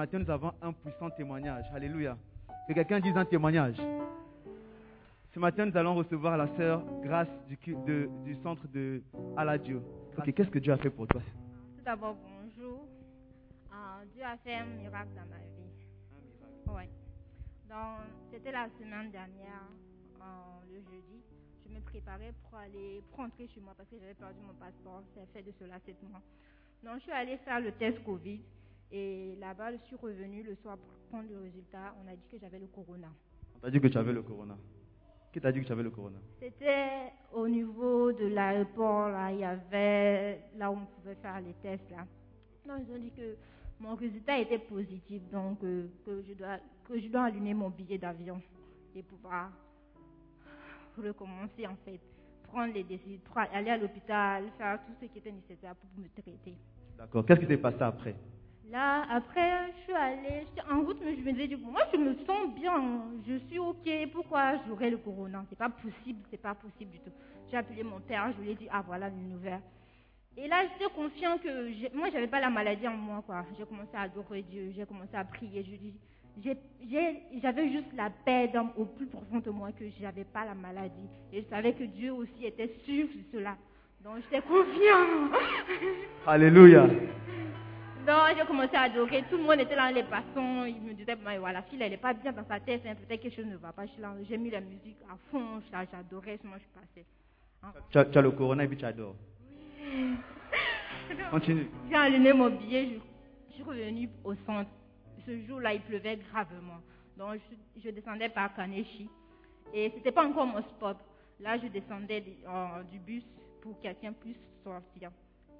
Matin, nous avons un puissant témoignage. Alléluia. Que quelqu'un dise un témoignage. Ce matin, nous allons recevoir la sœur Grâce du, cu- de- du centre de Aladio. Ok, qu'est-ce que Dieu a fait pour toi? Tout d'abord, bonjour. Euh, Dieu a fait un miracle dans ma vie. Ouais. Donc, c'était la semaine dernière, euh, le jeudi. Je me préparais pour aller pour rentrer chez moi parce que j'avais perdu mon passeport. C'est fait de cela sept mois. Donc, je suis allée faire le test Covid. Et là-bas, je suis revenue le soir pour prendre le résultat. On a dit que j'avais le corona. On t'a dit que tu avais le corona. Qui t'a dit que tu avais le corona? C'était au niveau de l'aéroport, là, il y avait là où on pouvait faire les tests, là. Donc, ils ont dit que mon résultat était positif, donc euh, que, je dois, que je dois allumer mon billet d'avion et pouvoir recommencer, en fait, prendre les décisions, aller à l'hôpital, faire tout ce qui était nécessaire pour me traiter. D'accord. Qu'est-ce qui s'est passé après? Là, après, je suis allée, j'étais en route, mais je me disais, moi, je me sens bien, je suis OK, pourquoi j'aurais le corona? C'est pas possible, c'est pas possible du tout. J'ai appelé mon père, je lui ai dit, ah, voilà une nouvelle. Et là, j'étais confiant que moi, j'avais pas la maladie en moi, quoi. J'ai commencé à adorer Dieu, j'ai commencé à prier, je dis, j'avais juste la paix au plus profond de moi que j'avais pas la maladie. Et je savais que Dieu aussi était sûr de cela. Donc, j'étais confiant. Alléluia. Donc, j'ai commencé à adorer. Tout le monde était là, les passants. Ils me disaient, voilà, la fille, elle n'est pas bien dans sa tête. hein, Peut-être quelque chose ne va pas. J'ai mis la musique à fond. j'a- J'adorais. Moi, je passée. Hein? Tu as, tu as le corona et puis tu adores. Continue. J'ai allumé mon billet. Je, je suis revenue au centre. Ce jour-là, il pleuvait gravement. Donc, je, je descendais par Kaneshi. Et c'était pas encore mon spot. Là, je descendais du- euh, du bus pour que quelqu'un puisse sortir.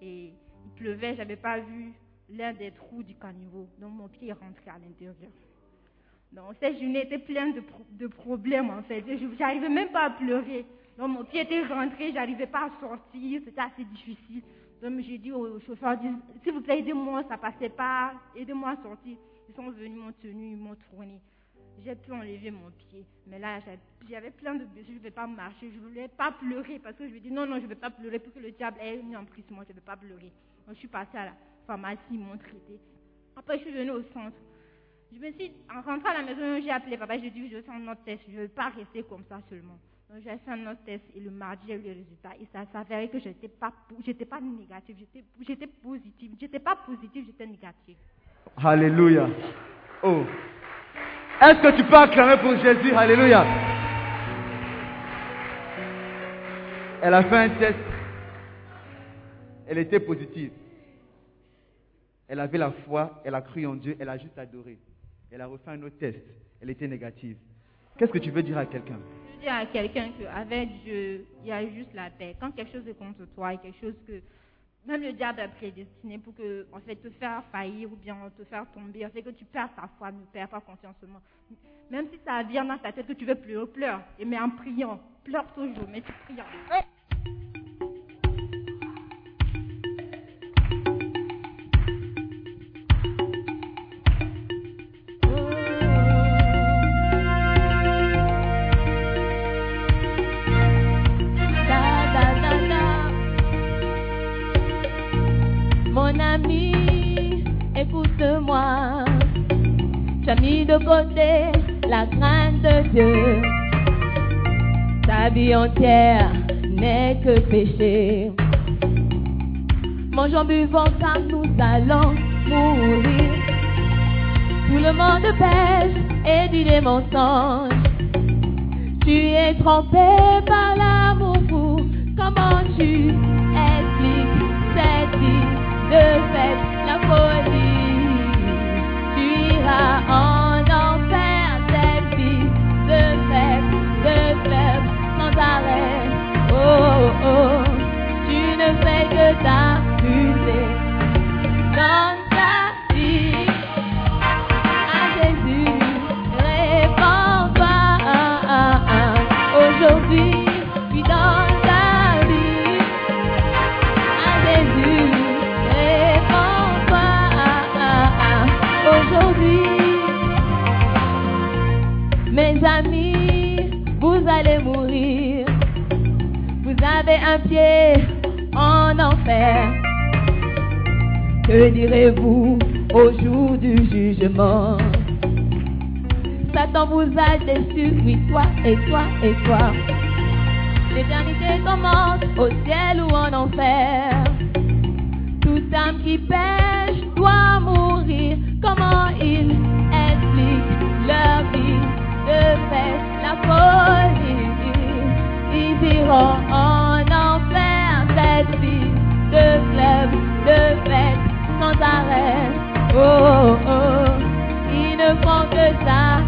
Et il pleuvait. J'avais pas vu l'un des trous du caniveau. Donc, mon pied est rentré à l'intérieur. Donc, cette journée était pleine de, pro- de problèmes, en fait. Je n'arrivais même pas à pleurer. Donc, mon pied était rentré, j'arrivais pas à sortir, c'était assez difficile. Donc, j'ai dit au chauffeur, s'il vous plaît, aidez-moi, ça passait pas, aidez-moi à sortir. Ils sont venus, m'ont tenu, ils m'ont tourné. J'ai pu enlever mon pied. Mais là, j'avais- plein de blessures, je ne vais pas marcher, je ne voulais pas pleurer parce que je me dis, non, non, je ne vais pas pleurer pour que le diable ait mis en prise moi, je ne vais pas pleurer. Donc, je suis passée à la pharmacie, ils m'ont traité. Après, je suis venue au centre. Je me suis, en rentrant à la maison, j'ai appelé papa, j'ai dit, je vais faire un autre test, je ne veux pas rester comme ça seulement. Donc j'ai fait un autre test et le mardi, j'ai eu le résultat. Et ça s'avérait que je n'étais pas, j'étais pas négative, j'étais, positive. J'étais pas positive, j'étais négative. Alléluia. Oh. Est-ce que tu peux acclamer pour Jésus? Alléluia. Elle a fait un test. Elle était positive. Elle avait la foi, elle a cru en Dieu, elle a juste adoré. Elle a refait un autre test. Elle était négative. Qu'est-ce que tu veux dire à quelqu'un? Je dis à quelqu'un qu'avec Dieu, il y a juste la paix. Quand quelque chose est contre toi, et quelque chose que même le diable a prédestiné pour que, en fait, te faire faillir ou bien te faire tomber, en fait, que tu perds ta foi, ne perds pas confiance en. Même si ça vient dans ta tête que tu veux pleurer, pleure. Et mais en priant, pleure toujours, mais tu pries. de côté la crainte de Dieu. Ta vie entière n'est que péché. Mangeons, buvons car nous allons mourir. Tout le monde pêche et dit des mensonges. Tu es trompé par l'amour fou. Comment tu expliques cette vie de fait, la folie? Tu iras en un pied en enfer. Que direz-vous au jour du jugement? Satan vous a déçu, oui, toi et toi et toi. L'éternité commence au ciel ou en enfer. Toute âme qui pêche doit mourir. Comment ils expliquent leur vie? De fête, la folie Ils iront en de fête sans arrêt. Oh, oh, oh, ils ne font que ça.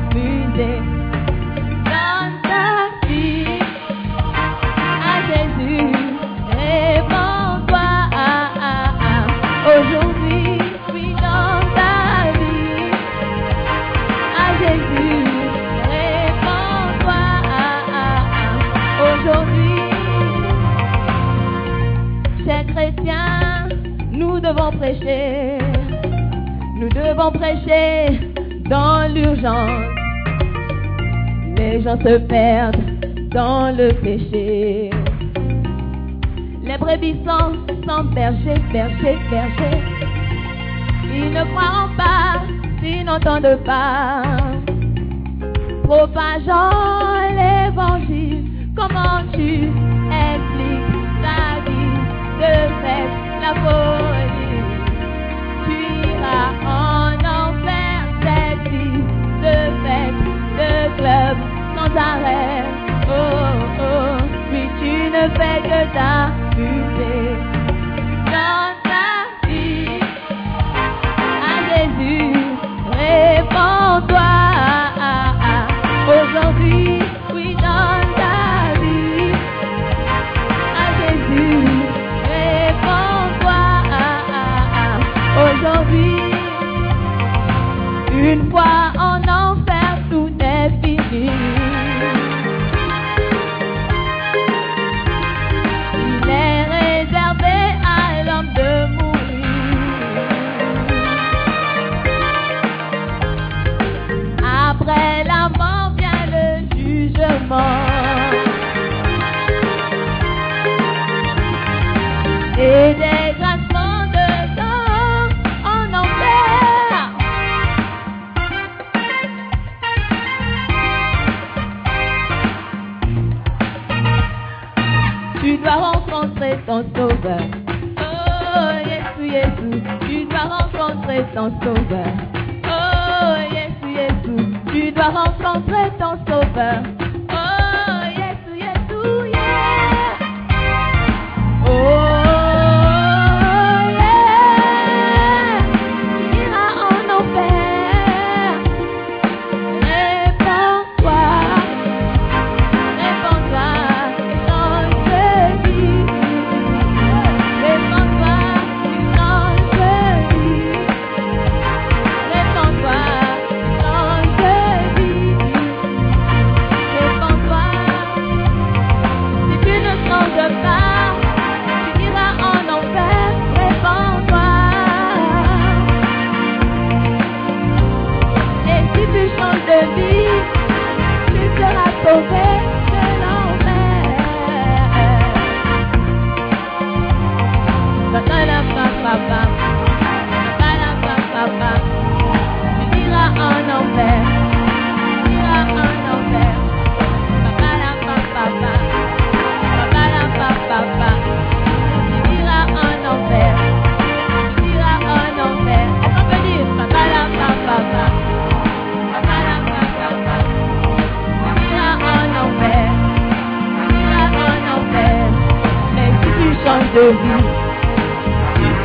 nous devons prêcher dans l'urgence. Les gens se perdent dans le péché. Les brebis sont sans berger, berger, berger. Ils ne croiront pas ils n'entendent pas. Propageant l'évangile, comment tu expliques ta vie de fait? La faute?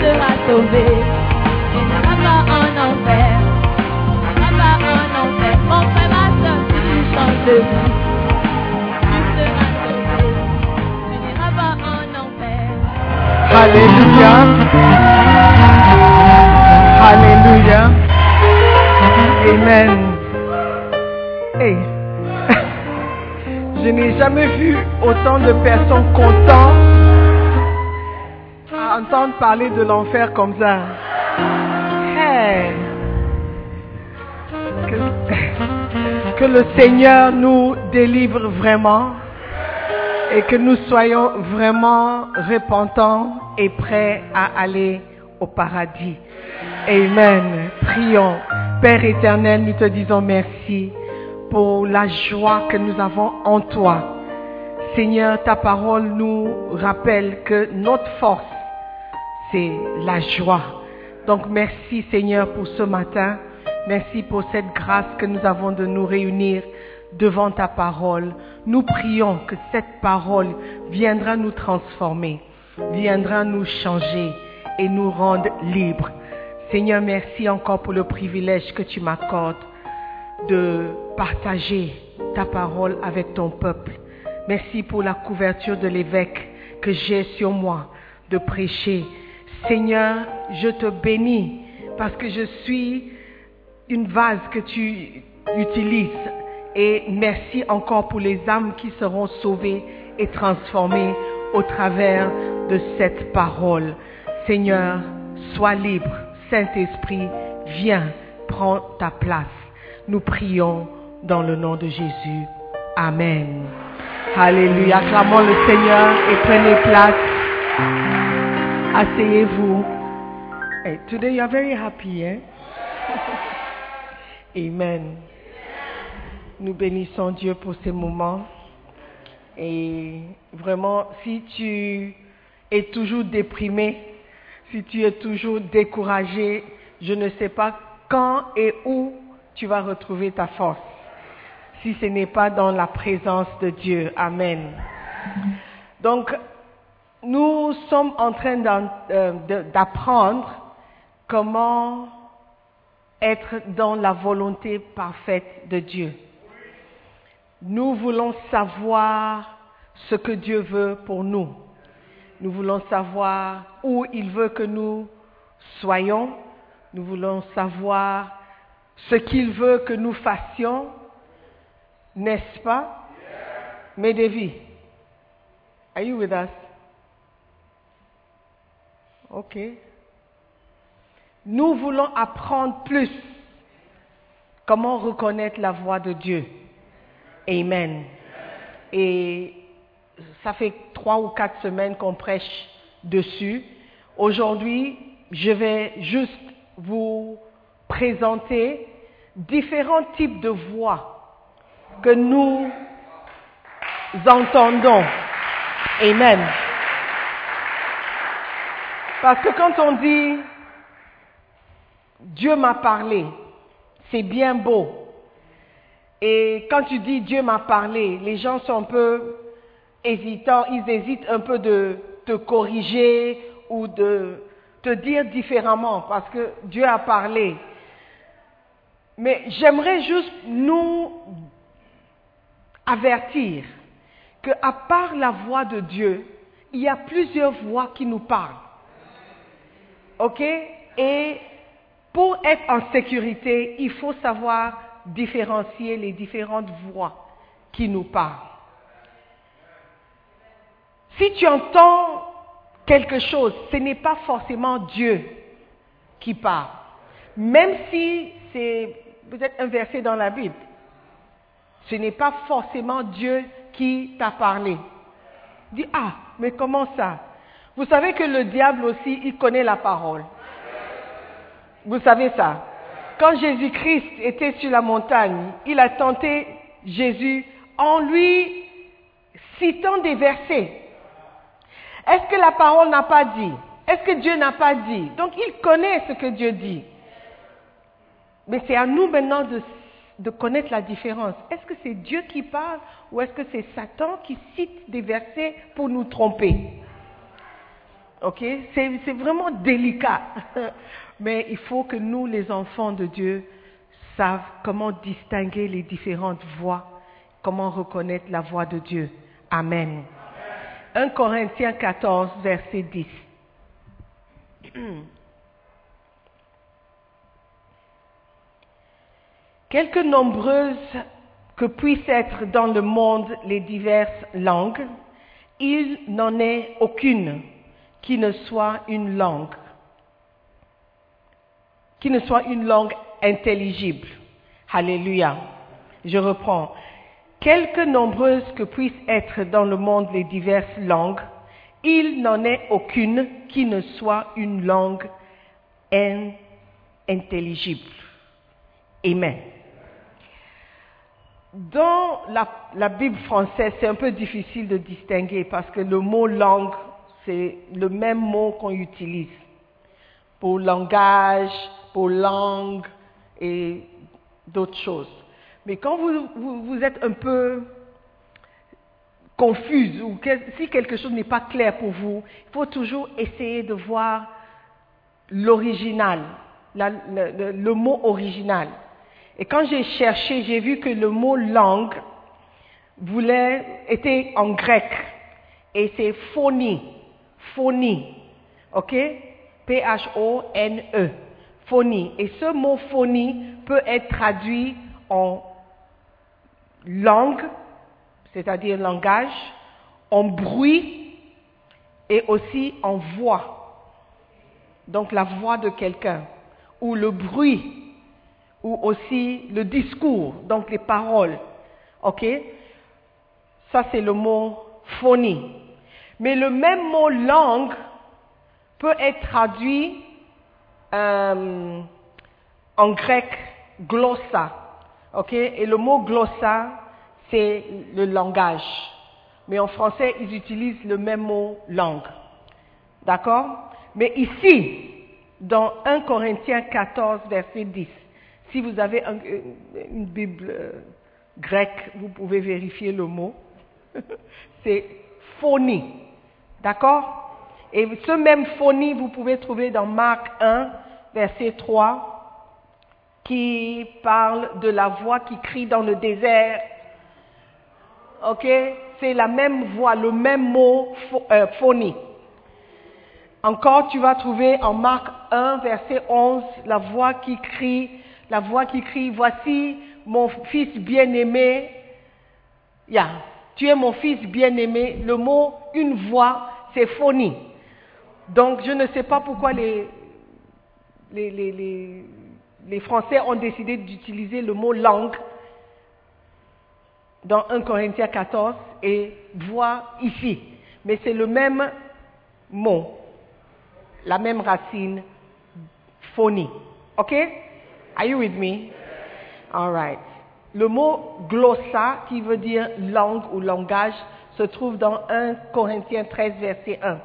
Seras sauvé. Tu n'iras pas en enfer. Tu n'iras pas en enfer. Mon frère, ma soeur, tu changes de vie. Tu sauvé. Tu n'iras pas en enfer. Alléluia. Alléluia. Amen. Hey. Je n'ai jamais vu autant de personnes contentes entendre parler de l'enfer comme ça. Que, que le Seigneur nous délivre vraiment et que nous soyons vraiment repentants et prêts à aller au paradis. Amen. Prions. Père éternel, nous te disons merci pour la joie que nous avons en toi. Seigneur, ta parole nous rappelle que notre force, c'est la joie. Donc merci Seigneur pour ce matin. Merci pour cette grâce que nous avons de nous réunir devant ta parole. Nous prions que cette parole viendra nous transformer, viendra nous changer et nous rendre libres. Seigneur, merci encore pour le privilège que tu m'accordes de partager ta parole avec ton peuple. Merci pour la couverture de l'évêque que j'ai sur moi de prêcher. Seigneur, je te bénis parce que je suis une vase que tu utilises. Et merci encore pour les âmes qui seront sauvées et transformées au travers de cette parole. Seigneur, sois libre. Saint-Esprit, viens, prends ta place. Nous prions dans le nom de Jésus. Amen. Alléluia. Acclamons le Seigneur et prenez place. Asseyez-vous. Hey, today you are very happy, eh? Amen. Nous bénissons Dieu pour ces moments. Et vraiment, si tu es toujours déprimé, si tu es toujours découragé, je ne sais pas quand et où tu vas retrouver ta force. Si ce n'est pas dans la présence de Dieu. Amen. Donc, nous sommes en train euh, d'apprendre comment être dans la volonté parfaite de Dieu. Nous voulons savoir ce que Dieu veut pour nous. Nous voulons savoir où il veut que nous soyons. Nous voulons savoir ce qu'il veut que nous fassions. N'est-ce pas? David, are you with us? Ok. Nous voulons apprendre plus comment reconnaître la voix de Dieu. Amen. Et ça fait trois ou quatre semaines qu'on prêche dessus. Aujourd'hui, je vais juste vous présenter différents types de voix que nous entendons. Amen. Parce que quand on dit Dieu m'a parlé, c'est bien beau. Et quand tu dis Dieu m'a parlé, les gens sont un peu hésitants, ils hésitent un peu de te corriger ou de te dire différemment parce que Dieu a parlé. Mais j'aimerais juste nous avertir que à part la voix de Dieu, il y a plusieurs voix qui nous parlent. OK? Et pour être en sécurité, il faut savoir différencier les différentes voix qui nous parlent. Si tu entends quelque chose, ce n'est pas forcément Dieu qui parle. Même si c'est peut-être un verset dans la Bible. Ce n'est pas forcément Dieu qui t'a parlé. Dis, ah, mais comment ça? Vous savez que le diable aussi, il connaît la parole. Vous savez ça Quand Jésus-Christ était sur la montagne, il a tenté Jésus en lui citant des versets. Est-ce que la parole n'a pas dit? Est-ce que Dieu n'a pas dit? Donc il connaît ce que Dieu dit. Mais c'est à nous maintenant de, connaître la différence. Est-ce que c'est Dieu qui parle ou est-ce que c'est Satan qui cite des versets pour nous tromper? Ok? C'est vraiment délicat. Mais il faut que nous, les enfants de Dieu, savent comment distinguer les différentes voix, comment reconnaître la voix de Dieu. Amen. 1 Corinthiens 14, verset 10. Quelque nombreuses que puissent être dans le monde les diverses langues, il n'en est aucune qui ne soit une langue, qui ne soit une langue intelligible. Alléluia. Je reprends. Quelque nombreuses que puissent être dans le monde les diverses langues, il n'en est aucune qui ne soit une langue in- intelligible. Amen. Dans la Bible française, c'est un peu difficile de distinguer parce que le mot langue, c'est le même mot qu'on utilise pour langage, pour langue et d'autres choses. Mais quand vous, êtes un peu confuse ou si quelque chose n'est pas clair pour vous, il faut toujours essayer de voir l'original, le mot original. Et quand j'ai cherché, j'ai vu que le mot langue voulait, était en grec. Et c'est phonie. Phonie. OK? P-H-O-N-E. Phonie. Et ce mot phonie peut être traduit en langue, c'est-à-dire langage, en bruit et aussi en voix. Donc la voix de quelqu'un. Ou le bruit ou aussi le discours, donc les paroles. OK? Ça, c'est le mot phonie. Mais le même mot langue peut être traduit euh, en grec glossa. OK? Et le mot glossa, c'est le langage. Mais en français, ils utilisent le même mot langue. D'accord? Mais ici, dans 1 Corinthiens 14, verset 10, si vous avez un- une Bible euh, grecque, vous pouvez vérifier le mot. C'est phonie. D'accord? Et ce même phonie, vous pouvez trouver dans Marc 1, verset 3, qui parle de la voix qui crie dans le désert. Ok? C'est la même voix, le même mot pho- euh, phonie. Encore, tu vas trouver en Marc 1, verset 11, la voix qui crie, la voix qui crie, voici mon fils bien-aimé. Ya, tu es mon fils bien-aimé. Le mot une voix, c'est phonie. Donc, je ne sais pas pourquoi les, les, les, les, Français ont décidé d'utiliser le mot langue dans 1 Corinthiens 14 et voix ici. Mais c'est le même mot la même racine, phonie. OK? Are you with me? All right. Le mot glossa, qui veut dire langue ou langage, se trouve dans 1 Corinthiens 13, verset 1.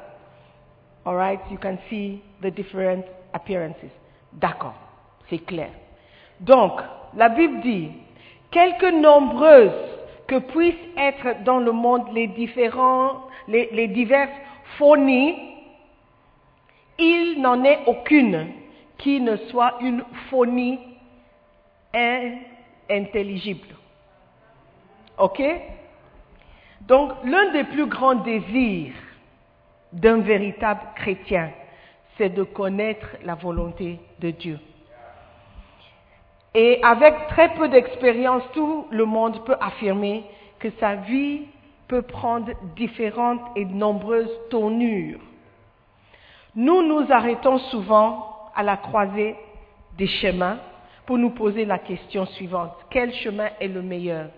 All right? You can see the different appearances. D'accord. C'est clair. Donc, la Bible dit, quelque nombreuses que puissent être dans le monde les différents, les, les diverses phonies, il n'en est aucune qui ne soit une phonie intelligible. OK? Donc, l'un des plus grands désirs d'un véritable chrétien, c'est de connaître la volonté de Dieu. Et avec très peu d'expérience, tout le monde peut affirmer que sa vie peut prendre différentes et nombreuses tournures. Nous nous arrêtons souvent à la croisée des chemins pour nous poser la question suivante. Quel chemin est le meilleur?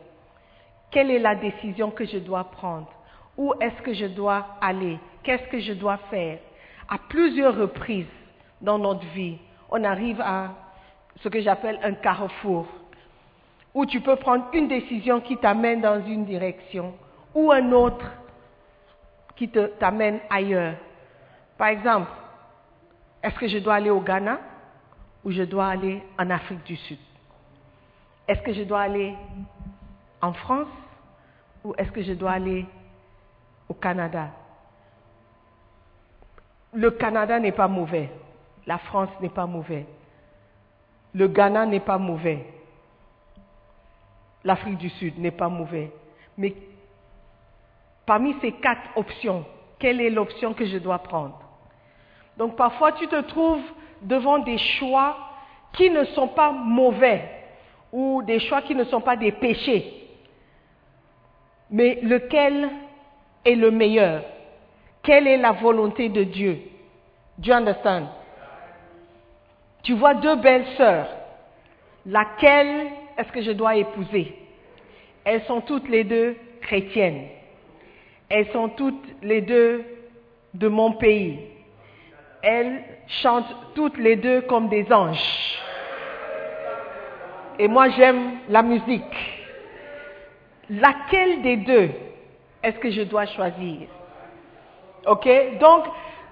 Quelle est la décision que je dois prendre? Où est-ce que je dois aller? Qu'est-ce que je dois faire? À plusieurs reprises dans notre vie, on arrive à ce que j'appelle un carrefour, où tu peux prendre une décision qui t'amène dans une direction ou un autre qui t'amène ailleurs. Par exemple, est-ce que je dois aller au Ghana? Ou je dois aller en Afrique du Sud Est-ce que je dois aller en France ou est-ce que je dois aller au Canada? Le Canada n'est pas mauvais. La France n'est pas mauvais. Le Ghana n'est pas mauvais. L'Afrique du Sud n'est pas mauvais. Mais parmi ces quatre options, quelle est l'option que je dois prendre? Donc parfois tu te trouves devant des choix qui ne sont pas mauvais ou des choix qui ne sont pas des péchés. Mais lequel est le meilleur? Quelle est la volonté de Dieu? Do you understand? Tu vois deux belles sœurs. Laquelle est-ce que je dois épouser? Elles sont toutes les deux chrétiennes. Elles sont toutes les deux de mon pays. Elles chantent toutes les deux comme des anges. Et moi j'aime la musique. Laquelle des deux est-ce que je dois choisir? Ok? Donc,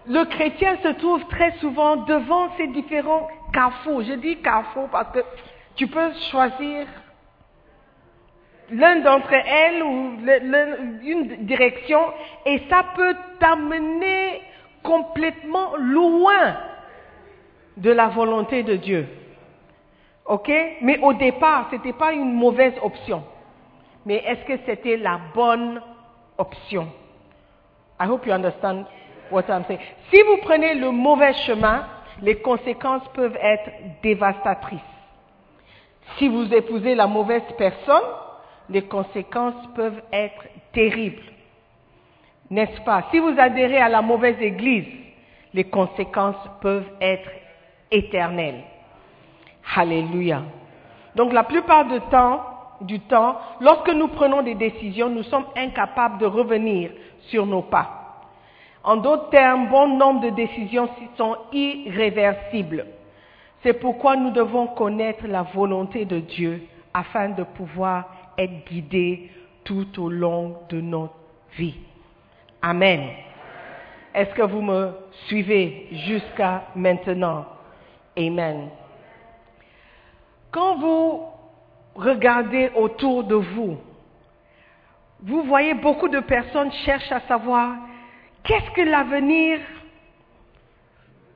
le chrétien se trouve très souvent devant ces différents carrefours. Je dis carrefour parce que tu peux choisir l'un d'entre elles ou une direction et ça peut t'amener complètement loin de la volonté de Dieu. OK? Mais au départ, ce n'était pas une mauvaise option. Mais est-ce que c'était la bonne option? I hope you understand what I'm saying. Si vous prenez le mauvais chemin, les conséquences peuvent être dévastatrices. Si vous épousez la mauvaise personne, les conséquences peuvent être terribles. N'est-ce pas? Si vous adhérez à la mauvaise église, les conséquences peuvent être éternelles. Alléluia. Donc la plupart du temps, du temps, lorsque nous prenons des décisions, nous sommes incapables de revenir sur nos pas. En d'autres termes, bon nombre de décisions sont irréversibles. C'est pourquoi nous devons connaître la volonté de Dieu afin de pouvoir être guidés tout au long de notre vie. Amen. Est-ce que vous me suivez jusqu'à maintenant? Amen. Quand vous regardez autour de vous, vous voyez beaucoup de personnes cherchent à savoir qu'est-ce que l'avenir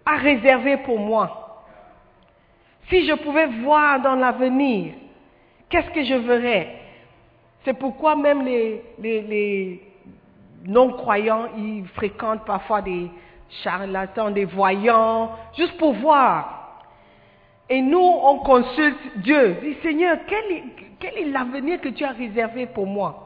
a réservé pour moi? Si je pouvais voir dans l'avenir, qu'est-ce que je verrais? C'est pourquoi même les, les non-croyants, ils fréquentent parfois des charlatans, des voyants, juste pour voir. Et nous, on consulte Dieu. Dit Seigneur, quel est, l'avenir que tu as réservé pour moi?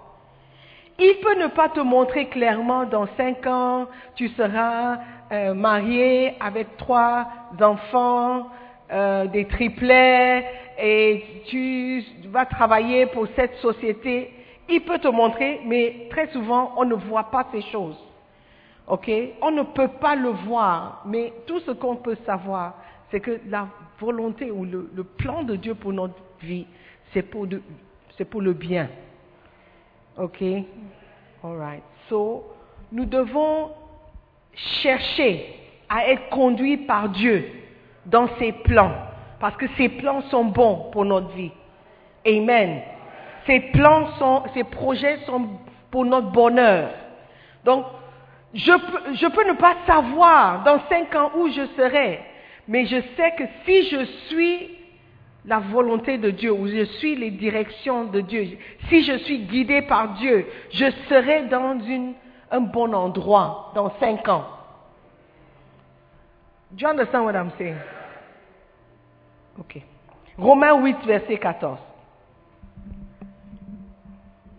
Il peut ne pas te montrer clairement dans cinq ans, tu seras euh, marié avec trois enfants, euh, des triplets, et tu vas travailler pour cette société. Il peut te montrer, mais très souvent, on ne voit pas ces choses. OK? On ne peut pas le voir, mais tout ce qu'on peut savoir, c'est que la volonté ou le, plan de Dieu pour notre vie, c'est pour, le bien. OK? All right. So, nous devons chercher à être conduits par Dieu dans ses plans, parce que ses plans sont bons pour notre vie. Amen. Ses plans sont, ses projets sont pour notre bonheur. Donc, je peux, je peux ne pas savoir dans cinq ans où je serai, mais je sais que si je suis la volonté de Dieu ou je suis les directions de Dieu, si je suis guidé par Dieu, je serai dans un bon endroit dans cinq ans. Do you understand what I'm saying? Ok. Romains 8, verset 14.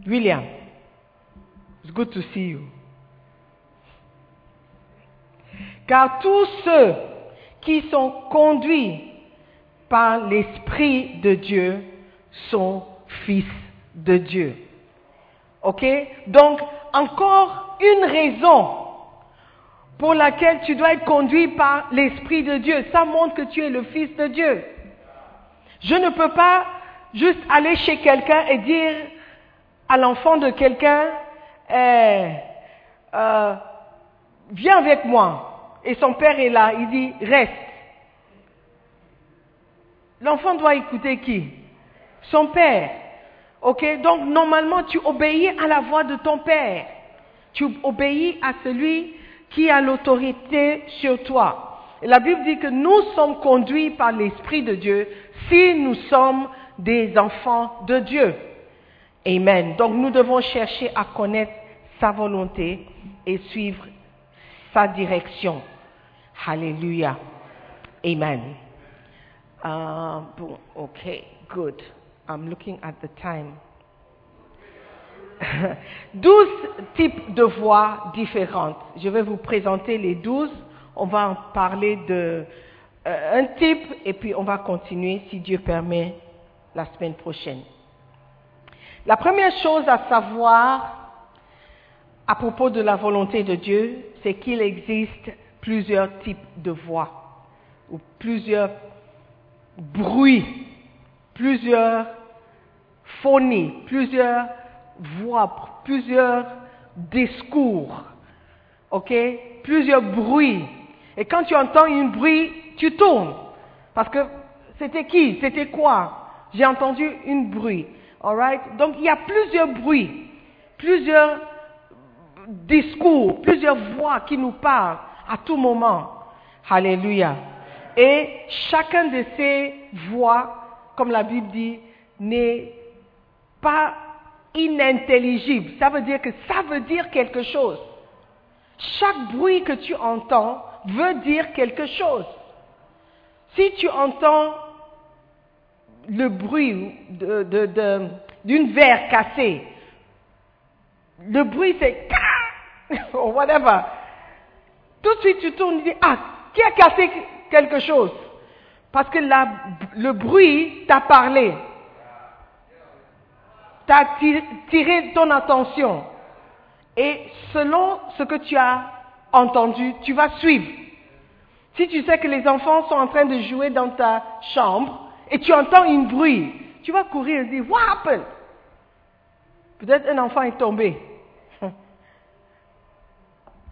William, it's good to see you. Car tous ceux qui sont conduits par l'Esprit de Dieu sont fils de Dieu. OK? Donc, encore une raison pour laquelle tu dois être conduit par l'Esprit de Dieu. Ça montre que tu es le fils de Dieu. Je ne peux pas juste aller chez quelqu'un et dire à l'enfant de quelqu'un, eh, euh, viens avec moi et son père est là, il dit reste. L'enfant doit écouter qui? Son père. Ok Donc normalement tu obéis à la voix de ton père. Tu obéis à celui qui a l'autorité sur toi. La Bible dit que nous sommes conduits par l'Esprit de Dieu si nous sommes des enfants de Dieu. Amen. Donc nous devons chercher à connaître sa volonté et suivre sa direction. Alléluia. Amen. Uh, bon, okay, good. I'm looking at the time. douze types de voix différentes. Je vais vous présenter les douze. On va en parler de euh, un type et puis on va continuer, si Dieu permet, la semaine prochaine. La première chose à savoir à propos de la volonté de Dieu, c'est qu'il existe plusieurs types de voix ou plusieurs bruits, plusieurs phonies, plusieurs voix, plusieurs discours, ok, plusieurs bruits. Et quand tu entends un bruit, tu tournes. Parce que c'était qui? C'était quoi? J'ai entendu un bruit. Donc il y a plusieurs bruits, plusieurs discours, plusieurs voix qui nous parlent à tout moment. Alléluia. Et chacun de ces voix, comme la Bible dit, n'est pas inintelligible. Ça veut dire que ça veut dire quelque chose. Chaque bruit que tu entends veut dire quelque chose. Si tu entends le bruit d'une verre cassée, le bruit c'est ou whatever, tout de suite tu tournes et dis, ah, qui a cassé quelque chose? Parce que le bruit t'a parlé, t'a tiré ton attention. Et selon ce que tu as entendu, tu vas suivre. Si tu sais que les enfants sont en train de jouer dans ta chambre et tu entends un bruit, tu vas courir et dire, What happened? Peut-être un enfant est tombé.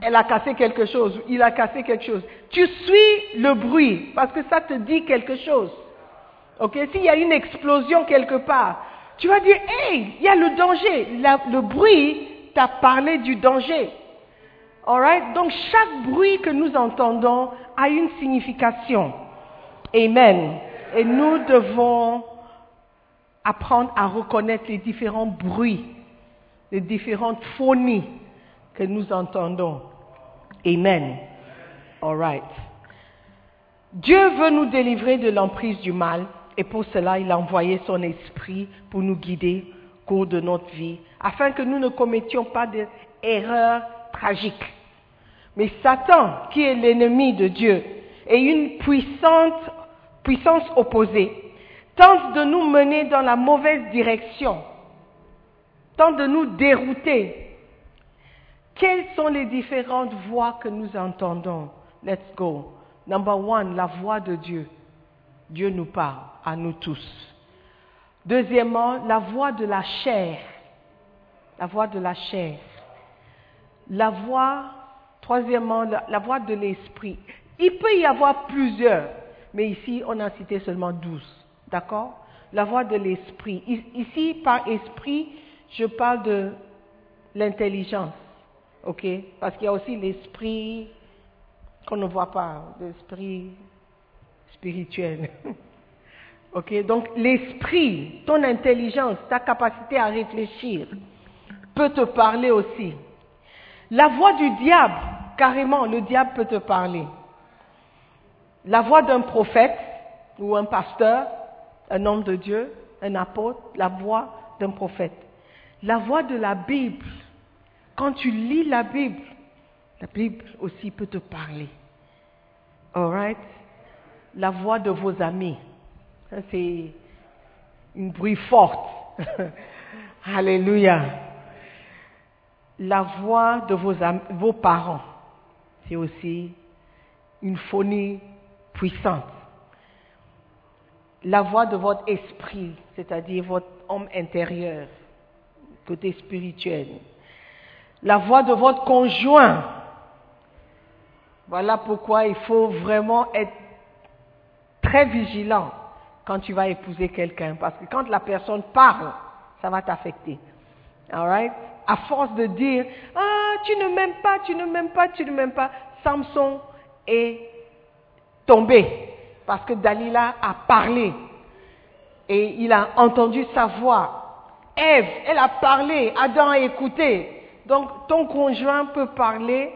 Elle a cassé quelque chose, il a cassé quelque chose. Tu suis le bruit parce que ça te dit quelque chose. Ok, s'il y a une explosion quelque part, tu vas dire, hey, il y a le danger. le bruit t'a parlé du danger. Alright? Donc chaque bruit que nous entendons a une signification. Amen. Et nous devons apprendre à reconnaître les différents bruits, les différentes phonies que nous entendons. Amen. Alright. Dieu veut nous délivrer de l'emprise du mal et pour cela il a envoyé son esprit pour nous guider au cours de notre vie afin que nous ne commettions pas d'erreurs tragiques. Mais Satan, qui est l'ennemi de Dieu, et une puissante, puissance opposée, tente de nous mener dans la mauvaise direction, tente de nous dérouter. Quelles sont les différentes voix que nous entendons? Let's go. Number one, la voix de Dieu. Dieu nous parle à nous tous. Deuxièmement, la voix de la chair. La voix de la chair. La voix, troisièmement, la, voix de l'esprit. Il peut y avoir plusieurs, mais ici, on a cité seulement douze. D'accord? La voix de l'esprit. Ici, par esprit, je parle de l'intelligence. OK? Parce qu'il y a aussi l'esprit qu'on ne voit pas, l'esprit spirituel. OK? Donc l'esprit, ton intelligence, ta capacité à réfléchir peut te parler aussi. La voix du diable, carrément, le diable peut te parler. La voix d'un prophète ou un pasteur, un homme de Dieu, un apôtre, la voix d'un prophète. La voix de la Bible. Quand tu lis la Bible, la Bible aussi peut te parler. Alright? La voix de vos amis. C'est une bruit forte. Alléluia. La voix de vos, parents. C'est aussi une phonie puissante. La voix de votre esprit, c'est-à-dire votre homme intérieur, côté spirituel. La voix de votre conjoint. Voilà pourquoi il faut vraiment être très vigilant quand tu vas épouser quelqu'un. Parce que quand la personne parle, ça va t'affecter. All right? À force de dire, ah, tu ne m'aimes pas, tu ne m'aimes pas, tu ne m'aimes pas, Samson est parce que Dalila a parlé et il a entendu sa voix. Ève, elle a parlé, Adam a écouté. Donc ton conjoint peut parler,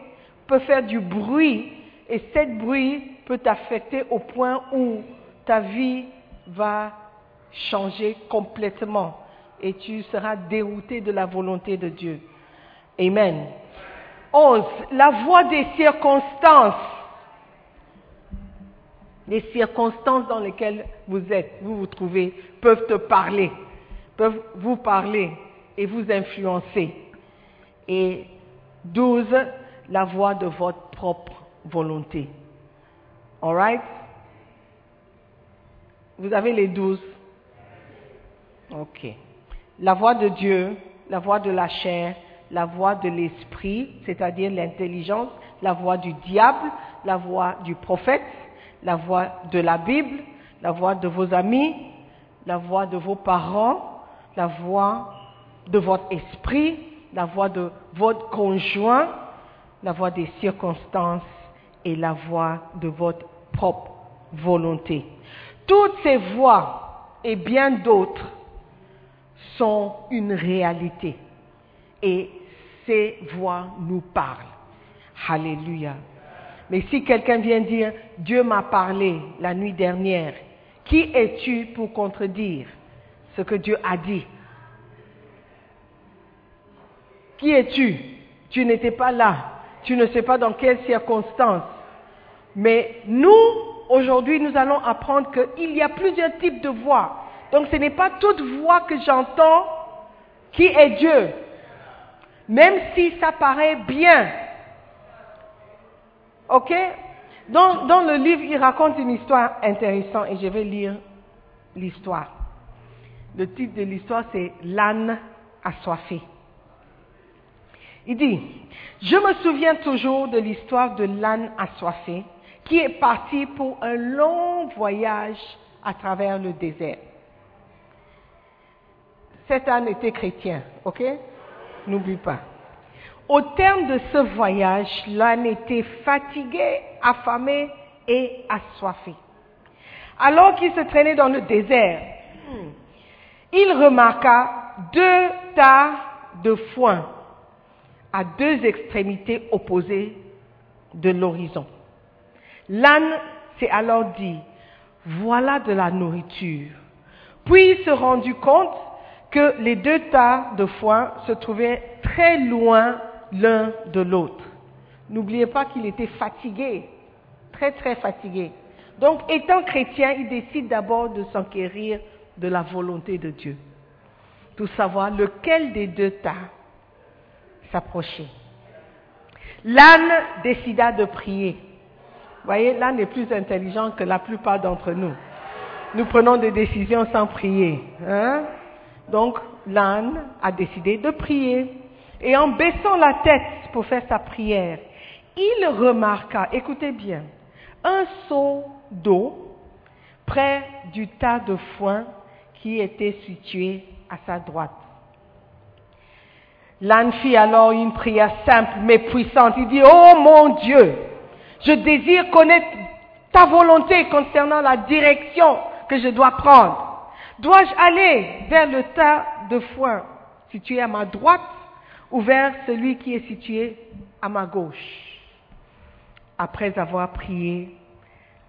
peut faire du bruit et cet bruit peut t'affecter au point où ta vie va changer complètement et tu seras dérouté de la volonté de Dieu. Amen. 11. La voix des circonstances. Les circonstances dans lesquelles vous êtes, vous vous trouvez, peuvent te parler, peuvent vous parler et vous influencer. Et 12. La voix de votre propre volonté. All right? Vous avez les douze? Ok. La voix de Dieu, la voix de la chair, la voix de l'esprit, c'est-à-dire l'intelligence, la voix du diable, la voix du prophète, la voix de la Bible, la voix de vos amis, la voix de vos parents, la voix de votre esprit, la voix de votre conjoint, la voix des circonstances et la voix de votre propre volonté. Toutes ces voix et bien d'autres sont une réalité. Et ces voix nous parlent. Alléluia. Mais si quelqu'un vient dire, Dieu m'a parlé la nuit dernière, qui es-tu pour contredire ce que Dieu a dit? Qui es-tu? Tu n'étais pas là. Tu ne sais pas dans quelles circonstances. Mais nous, aujourd'hui, nous allons apprendre qu'il y a plusieurs types de voix. Donc ce n'est pas toute voix que j'entends qui est Dieu. Même si ça paraît bien. Ok? Dans, le livre, il raconte une histoire intéressante et je vais lire l'histoire. Le titre de l'histoire, c'est L'âne assoiffé. Il dit, je me souviens toujours de l'histoire de l'âne assoiffé qui est parti pour un long voyage à travers le désert. Cet âne était chrétien, ok? N'oublie pas. Au terme de ce voyage, l'âne était fatigué, affamé et assoiffé. Alors qu'il se traînait dans le désert, il remarqua deux tas de foin à deux extrémités opposées de l'horizon. L'âne s'est alors dit, voilà de la nourriture. Puis il se rendu compte que les deux tas de foin se trouvaient très loin l'un de l'autre. N'oubliez pas qu'il était fatigué, très très fatigué. Donc, étant chrétien, il décide d'abord de s'enquérir de la volonté de Dieu, pour savoir lequel des deux tas s'approchait. L'âne décida de prier. Vous voyez, l'âne est plus intelligent que la plupart d'entre nous. Nous prenons des décisions sans prier. Hein? Donc, l'âne a décidé de prier. Et en baissant la tête pour faire sa prière, il remarqua, écoutez bien, un seau d'eau près du tas de foin qui était situé à sa droite. L'âne fit alors une prière simple mais puissante. Il dit, Oh mon Dieu, je désire connaître ta volonté concernant la direction que je dois prendre. Dois-je aller vers le tas de foin situé à ma droite ou vers celui qui est situé à ma gauche. Après avoir prié,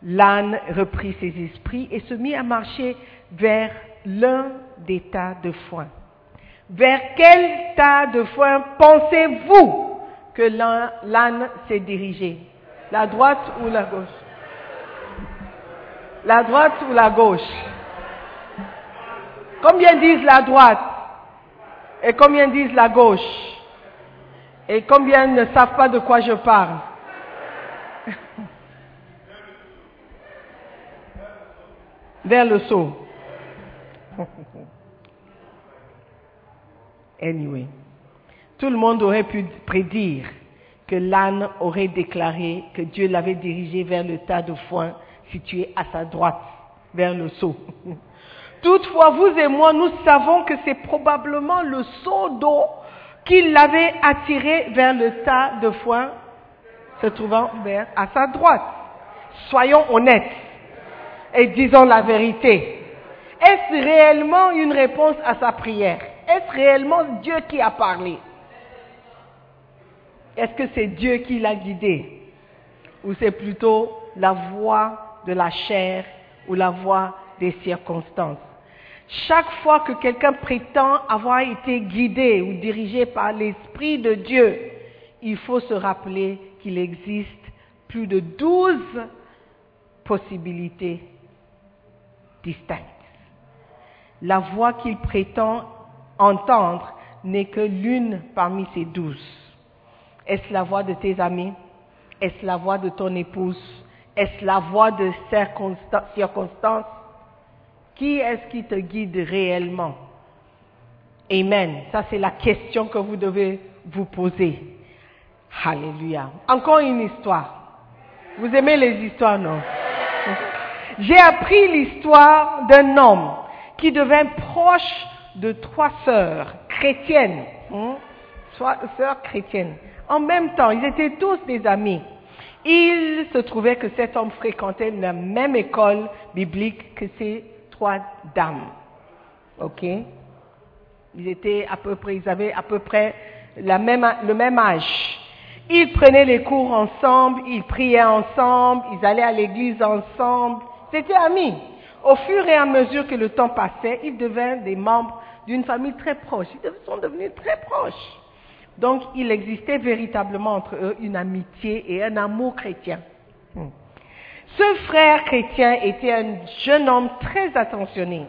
l'âne reprit ses esprits et se mit à marcher vers l'un des tas de foin. Vers quel tas de foin pensez-vous que l'âne s'est dirigé? La droite ou la gauche? La droite ou la gauche? Combien disent la droite? Et combien disent la gauche Et combien ne savent pas de quoi je parle Vers le saut. Anyway, tout le monde aurait pu prédire que l'âne aurait déclaré que Dieu l'avait dirigé vers le tas de foin situé à sa droite, vers le seau. Toutefois, vous et moi, nous savons que c'est probablement le seau d'eau qui l'avait attiré vers le tas de foin se trouvant vers à sa droite. Soyons honnêtes et disons la vérité. Est-ce réellement une réponse à sa prière? Est-ce réellement Dieu qui a parlé? Est-ce que c'est Dieu qui l'a guidé? Ou c'est plutôt la voix de la chair ou la voix des circonstances? Chaque fois que quelqu'un prétend avoir été guidé ou dirigé par l'Esprit de Dieu, il faut se rappeler qu'il existe plus de douze possibilités distinctes. La voix qu'il prétend entendre n'est que l'une parmi ces douze. Est-ce la voix de tes amis? Est-ce la voix de ton épouse? Est-ce la voix de circonstances qui est-ce qui te guide réellement? Amen. Ça, c'est la question que vous devez vous poser. Alléluia. Encore une histoire. Vous aimez les histoires, non? J'ai appris l'histoire d'un homme qui devint proche de trois sœurs chrétiennes. Hein? Sœurs chrétiennes. En même temps, ils étaient tous des amis. Il se trouvait que cet homme fréquentait la même école biblique que ces trois dames. OK? Ils étaient à peu près, ils avaient à peu près le même âge. Ils prenaient les cours ensemble, ils priaient ensemble, ils allaient à l'église ensemble. C'était amis. Au fur et à mesure que le temps passait, ils devinrent des membres d'une famille très proche. Ils sont devenus très proches. Donc, il existait véritablement entre eux une amitié et un amour chrétien. Hmm. Ce frère chrétien était un jeune homme très attentionné.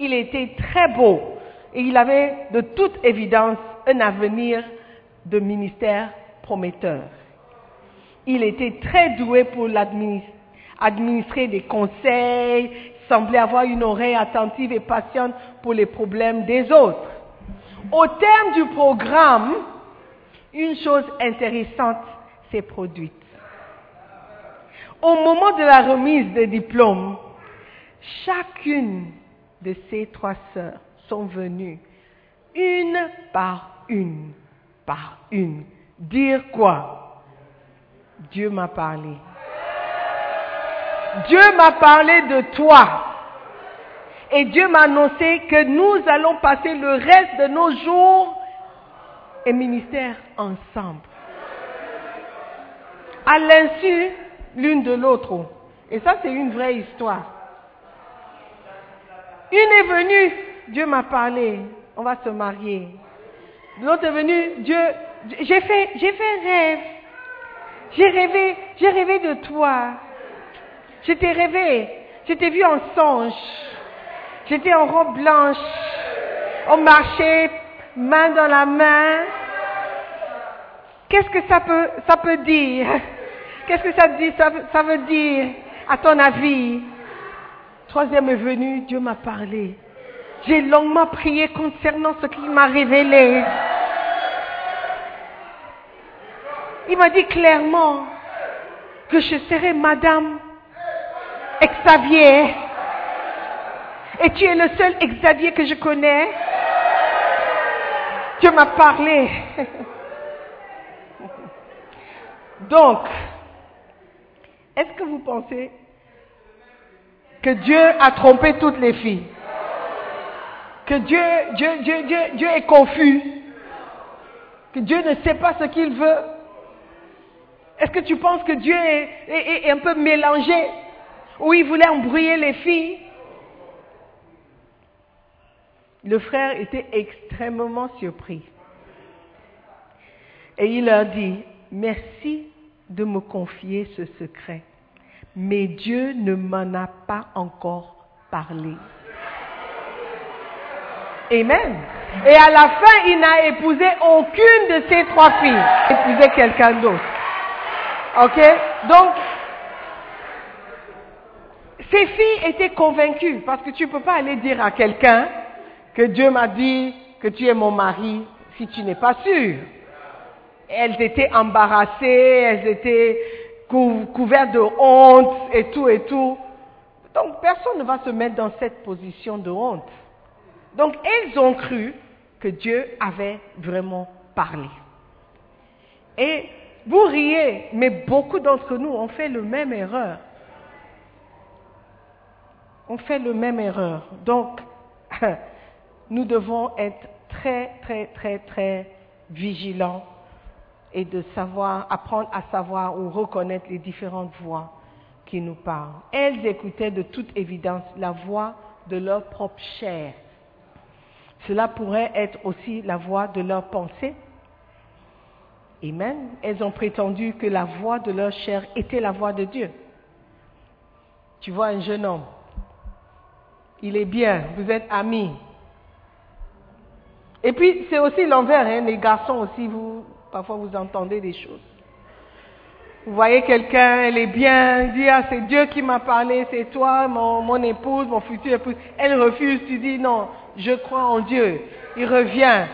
Il était très beau et il avait de toute évidence un avenir de ministère prometteur. Il était très doué pour administrer des conseils, semblait avoir une oreille attentive et patiente pour les problèmes des autres. Au terme du programme, une chose intéressante s'est produite. Au moment de la remise des diplômes, chacune de ces trois sœurs sont venues, une par une, par une, dire quoi? Dieu m'a parlé. Dieu m'a parlé de toi. Et Dieu m'a annoncé que nous allons passer le reste de nos jours et ministère ensemble. À l'insu l'une de l'autre. Et ça, c'est une vraie histoire. Une est venue, Dieu m'a parlé, on va se marier. L'autre est venue, Dieu, j'ai fait, j'ai fait rêve. J'ai rêvé, j'ai rêvé de toi. J'étais rêvé, j'étais vu en songe. J'étais en robe blanche. On marchait main dans la main. Qu'est-ce que ça peut, ça peut dire? Qu'est-ce que ça, dit, ça, veut dire, à ton avis? Troisième est venu, Dieu m'a parlé. J'ai longuement prié concernant ce qu'il m'a révélé. Il m'a dit clairement que je serai Madame Xavier. Et tu es le seul Xavier que je connais. Dieu m'a parlé. Donc, est-ce que vous pensez que Dieu a trompé toutes les filles? Que Dieu, Dieu, Dieu, Dieu, Dieu est confus. Que Dieu ne sait pas ce qu'il veut. Est-ce que tu penses que Dieu est, un peu mélangé? Ou il voulait embrouiller les filles? Le frère était extrêmement surpris. Et il leur dit, merci de me confier ce secret, mais Dieu ne m'en a pas encore parlé. Amen. Et à la fin, il n'a épousé aucune de ces trois filles. Il a épousé quelqu'un d'autre. Ok? Donc, ces filles étaient convaincues parce que tu ne peux pas aller dire à quelqu'un que Dieu m'a dit que tu es mon mari si tu n'es pas sûr elles étaient embarrassées, elles étaient couvertes de honte et tout et tout. Donc personne ne va se mettre dans cette position de honte. Donc elles ont cru que Dieu avait vraiment parlé. Et vous riez, mais beaucoup d'entre nous ont fait le même erreur. On fait le même erreur. Donc, nous devons être très, très, très, très vigilants et de savoir, apprendre à savoir ou reconnaître les différentes voix qui nous parlent. Elles écoutaient de toute évidence la voix de leur propre chair. Cela pourrait être aussi la voix de leur pensée. Amen. Elles ont prétendu que la voix de leur chair était la voix de Dieu. Tu vois un jeune homme, il est bien, vous êtes amis. Et puis c'est aussi l'envers, hein, les garçons aussi, vous, parfois vous entendez des choses. Vous voyez quelqu'un, elle est bien, dit ah c'est Dieu qui m'a parlé, c'est toi, mon, mon épouse, mon futur épouse. Elle refuse, tu dis non, je crois en Dieu. Il revient.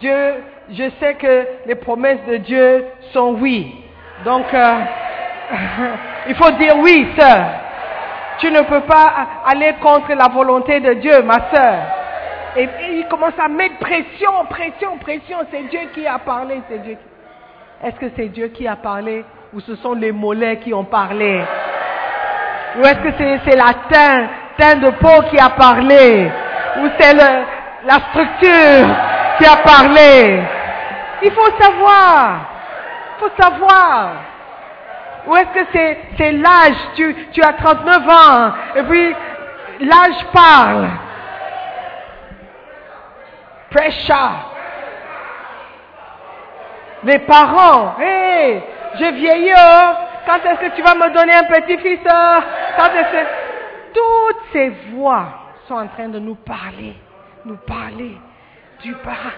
Dieu, je sais que les promesses de Dieu sont oui. Donc, euh, il faut dire oui, sœur. Tu ne peux pas aller contre la volonté de Dieu, ma sœur. Et, il commence à mettre pression, pression, pression. C'est Dieu qui a parlé, c'est Dieu. Est-ce que c'est Dieu qui a parlé ou ce sont les mollets qui ont parlé? Ou est-ce que c'est, la teint, teint de peau qui a parlé? Ou c'est la structure qui a parlé? Il faut savoir. Il faut savoir. Ou est-ce que c'est, l'âge tu as 39 ans et puis l'âge parle. Pressure. Les parents, hé, je vieillis, oh. quand est-ce que tu vas me donner un petit-fils oh? Quand est-ce que... Toutes ces voix sont en train de nous parler, nous parler du bas.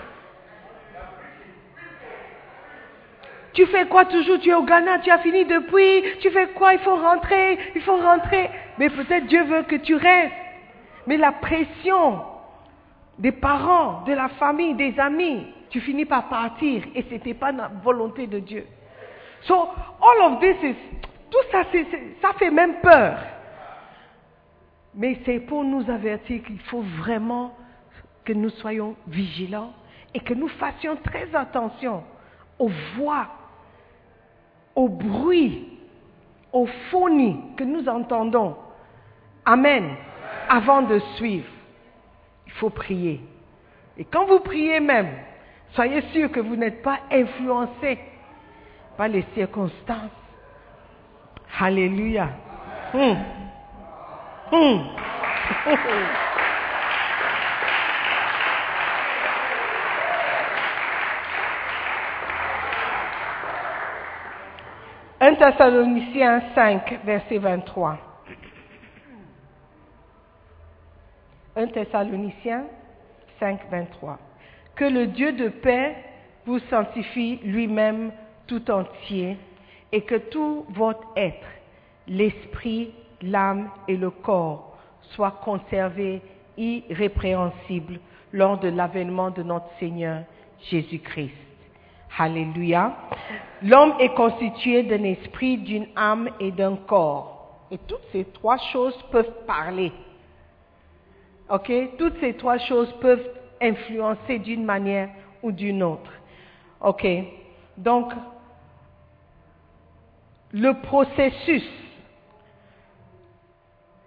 Tu fais quoi toujours? Tu es au Ghana, tu as fini depuis, tu fais quoi? Il faut rentrer, il faut rentrer. Mais peut-être Dieu veut que tu restes. Mais la pression des parents, de la famille, des amis, tu finis par partir et ce n'était pas la volonté de Dieu. So, all of this is, tout ça, ça fait même peur. Mais c'est pour nous avertir qu'il faut vraiment que nous soyons vigilants et que nous fassions très attention aux voix, aux bruits, aux phonies que nous entendons. Amen. Avant de suivre, il faut prier. Et quand vous priez même, soyez sûr que vous n'êtes pas influencé par les circonstances. Alléluia. Hmm. Hmm. 1 Thessaloniciens 5, verset 23. 1 Thessaloniciens 5, 23. Que le Dieu de paix vous sanctifie lui-même tout entier et que tout votre être, l'esprit, l'âme et le corps, soient conservés irrépréhensibles lors de l'avènement de notre Seigneur Jésus-Christ. Alléluia. L'homme est constitué d'un esprit, d'une âme et d'un corps. Et toutes ces trois choses peuvent parler. Ok? Toutes ces trois choses peuvent influencer d'une manière ou d'une autre. Ok? Donc, le processus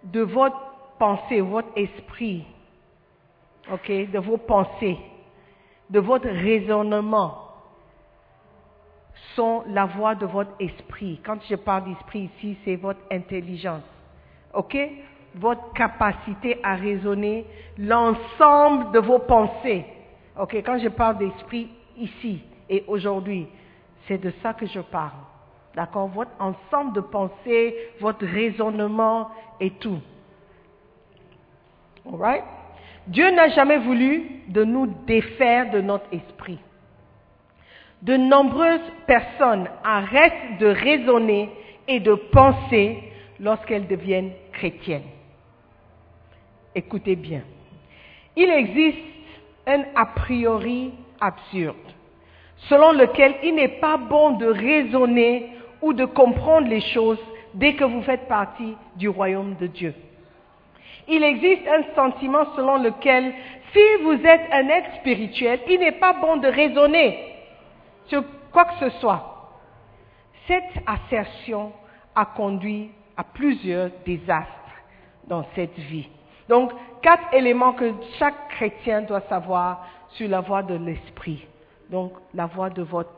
de votre pensée, votre esprit, ok, de vos pensées, de votre raisonnement, sont la voix de votre esprit. Quand je parle d'esprit ici, c'est votre intelligence. OK? Votre capacité à raisonner l'ensemble de vos pensées. OK Quand je parle d'esprit ici et aujourd'hui, c'est de ça que je parle. D'accord? Votre ensemble de pensées, votre raisonnement et tout. All right? Dieu n'a jamais voulu de nous défaire de notre esprit de nombreuses personnes arrêtent de raisonner et de penser lorsqu'elles deviennent chrétiennes. Écoutez bien. Il existe un a priori absurde, selon lequel il n'est pas bon de raisonner ou de comprendre les choses dès que vous faites partie du royaume de Dieu. Il existe un sentiment selon lequel si vous êtes un être spirituel, il n'est pas bon de raisonner sur quoi que ce soit. Cette assertion a conduit à plusieurs désastres dans cette vie. Donc, quatre éléments que chaque chrétien doit savoir sur la voie de l'esprit. Donc, la voie de votre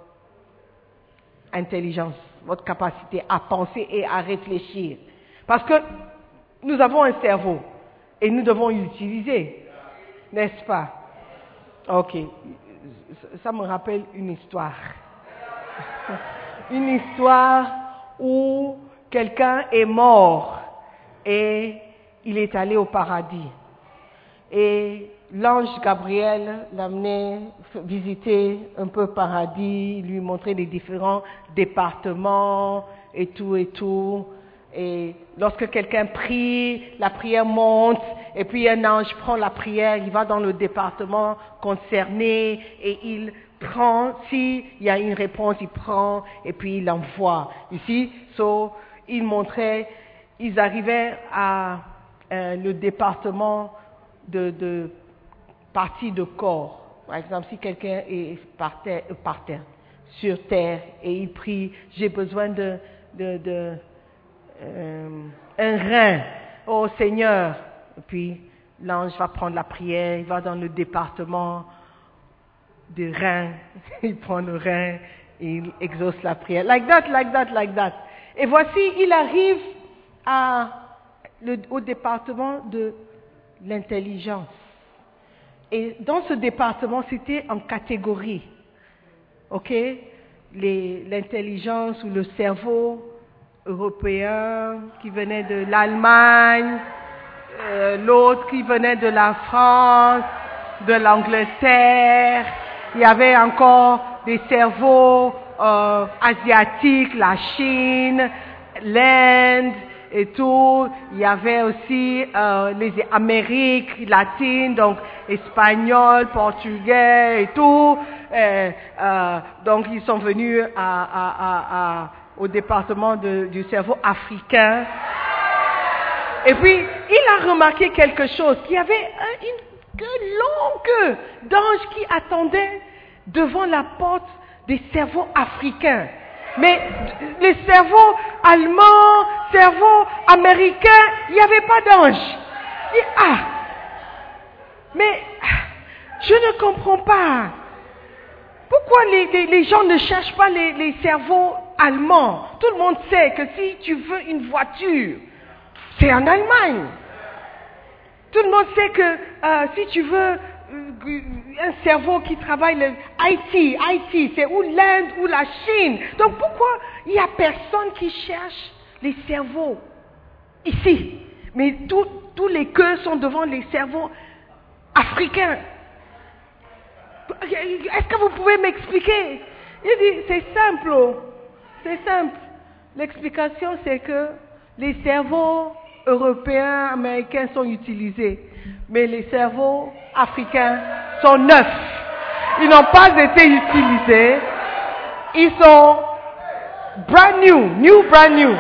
intelligence, votre capacité à penser et à réfléchir. Parce que nous avons un cerveau et nous devons l'utiliser, n'est-ce pas? Ok, ça me rappelle une histoire. Une histoire où quelqu'un est mort et il est allé au paradis. Et l'ange Gabriel l'amenait visiter un peu paradis, lui montrer les différents départements et tout et tout. Et lorsque quelqu'un prie, la prière monte, et puis un ange prend la prière, il va dans le département concerné et il prend, s'il y a une réponse, il prend et puis il envoie. Ici, so, il montrait, ils arrivaient à euh, le département de, de partie de corps. Par exemple, si quelqu'un est par terre, euh, par terre, sur terre, et il prie, j'ai besoin de, de, de euh, un rein, oh Seigneur. Et puis l'ange va prendre la prière, il va dans le département des reins, il prend le rein, il exauce la prière. Like that, like that, like that. Et voici, il arrive à, au département de l'intelligence. Et dans ce département, c'était en catégorie. OK? L'intelligence ou le cerveau européen qui venait de l'Allemagne, euh, l'autre qui venait de la France, de l'Angleterre. Il y avait encore des cerveaux euh, asiatiques, la Chine, l'Inde et tout. Il y avait aussi euh, les Amériques latines, donc espagnol, portugais et tout. Euh, donc ils sont venus au département du cerveau africain. Et puis, il a remarqué quelque chose, qu'il y avait un- une queue longue d'anges qui attendaient devant la porte des cerveaux africains. Mais les cerveaux allemands, cerveaux américains, il n'y avait pas dit, Ah, mais je ne comprends pas. Pourquoi les, gens ne cherchent pas les, cerveaux allemands? Tout le monde sait que si tu veux une voiture, c'est en Allemagne. Tout le monde sait que euh, si tu veux un cerveau qui travaille le IT, IT, c'est ou l'Inde ou la Chine. Donc pourquoi il n'y a personne qui cherche les cerveaux ici? Mais tous- tous les queues sont devant les cerveaux africains. Est-ce que vous pouvez m'expliquer? Il dit, c'est simple, oh. c'est simple. L'explication, c'est que les cerveaux européens, américains sont utilisés, mais les cerveaux africains sont neufs. Ils n'ont pas été utilisés. Ils sont brand new, new brand new.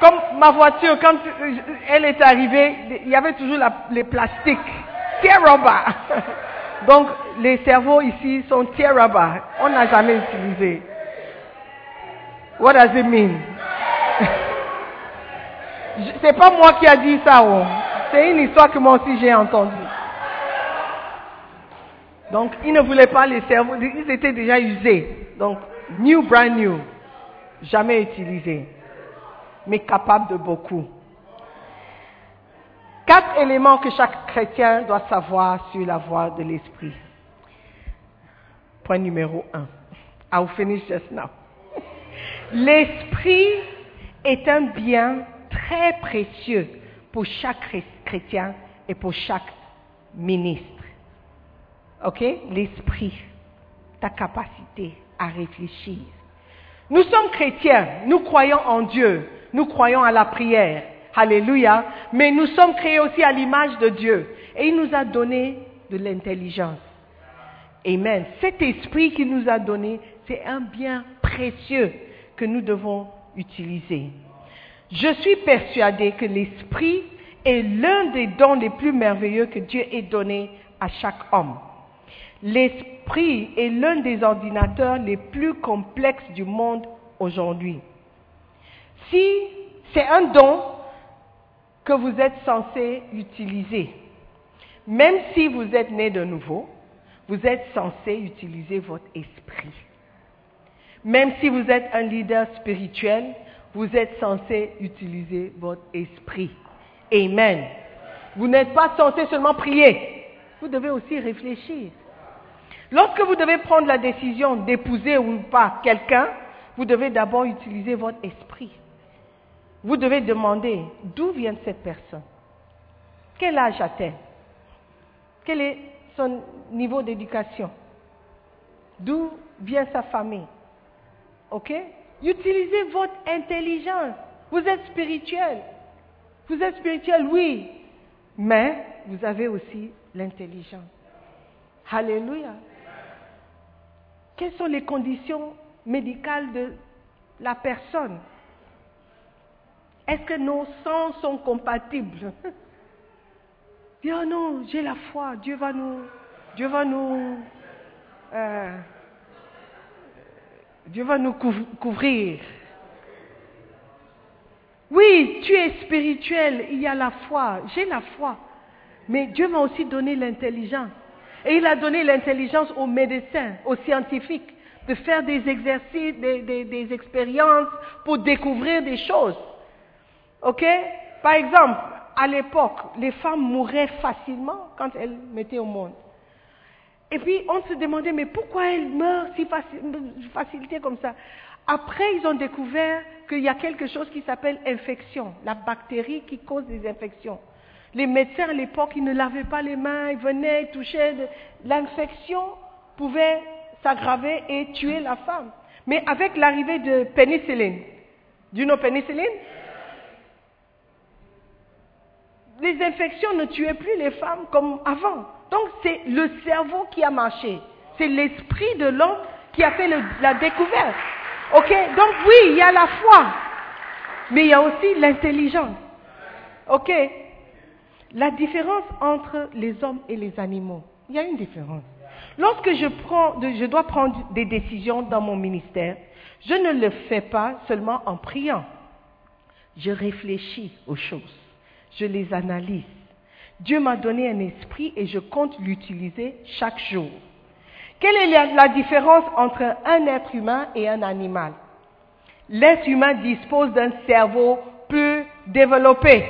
Comme ma voiture, quand elle est arrivée, il y avait toujours les plastiques. Terroba. Donc, les cerveaux ici sont Terroba. On n'a jamais utilisé. What does it mean? C'est pas moi qui a dit ça. oh. C'est une histoire que moi aussi j'ai entendue. Donc, ils ne voulaient pas les cerveaux. Ils étaient déjà usés. Donc, new, brand new. Jamais utilisés. Mais capables de beaucoup. Quatre éléments que chaque chrétien doit savoir sur la voie de l'esprit. Point numéro un. I will finish just now. L'esprit est un bien très précieux pour chaque chré- chrétien et pour chaque ministre. OK? L'esprit, ta capacité à réfléchir. Nous sommes chrétiens, nous croyons en Dieu, nous croyons à la prière. Alléluia. Mais nous sommes créés aussi à l'image de Dieu. Et il nous a donné de l'intelligence. Amen. Cet esprit qu'il nous a donné, c'est un bien précieux que nous devons utiliser. Je suis persuadé que l'esprit est l'un des dons les plus merveilleux que Dieu ait donné à chaque homme. L'esprit est l'un des ordinateurs les plus complexes du monde aujourd'hui. Si c'est un don que vous êtes censé utiliser, même si vous êtes né de nouveau, vous êtes censé utiliser votre esprit. Même si vous êtes un leader spirituel, vous êtes censé utiliser votre esprit. Amen. Vous n'êtes pas censé seulement prier. Vous devez aussi réfléchir. Lorsque vous devez prendre la décision d'épouser ou pas quelqu'un, vous devez d'abord utiliser votre esprit. Vous devez demander d'où vient cette personne? Quel âge a-t-elle? Quel est son niveau d'éducation? D'où vient sa famille? OK? Utilisez votre intelligence. Vous êtes spirituel. Vous êtes spirituel, oui. Mais vous avez aussi l'intelligence. Alléluia. Quelles sont les conditions médicales de la personne? Est-ce que nos sangs sont compatibles? Dis, oh non, j'ai la foi, Dieu va nous, Dieu va nous, euh, Dieu va nous couvrir. Oui, tu es spirituel, il y a la foi, j'ai la foi. Mais Dieu m'a aussi donné l'intelligence. Et il a donné l'intelligence aux médecins, aux scientifiques, de faire des exercices, des, des, des expériences pour découvrir des choses. OK? Par exemple, à l'époque, les femmes mouraient facilement quand elles mettaient au monde. Et puis on se demandait, mais pourquoi elles meurent si facilité comme ça? Après, ils ont découvert qu'il y a quelque chose qui s'appelle infection, la bactérie qui cause des infections. Les médecins à l'époque, ils ne lavaient pas les mains, ils venaient, ils touchaient. L'infection pouvait s'aggraver et tuer la femme. Mais avec l'arrivée de pénicilline, du nom pénicilline, les infections ne tuaient plus les femmes comme avant. Donc c'est le cerveau qui a marché. C'est l'esprit de l'homme qui a fait la découverte. Ok? Donc oui, il y a la foi, mais il y a aussi l'intelligence. Ok? La différence entre les hommes et les animaux, il y a une différence. Lorsque je, dois prendre des décisions dans mon ministère, je ne le fais pas seulement en priant. Je réfléchis aux choses, je les analyse. Dieu m'a donné un esprit et je compte l'utiliser chaque jour. Quelle est la différence entre un être humain et un animal? L'être humain dispose d'un cerveau plus développé.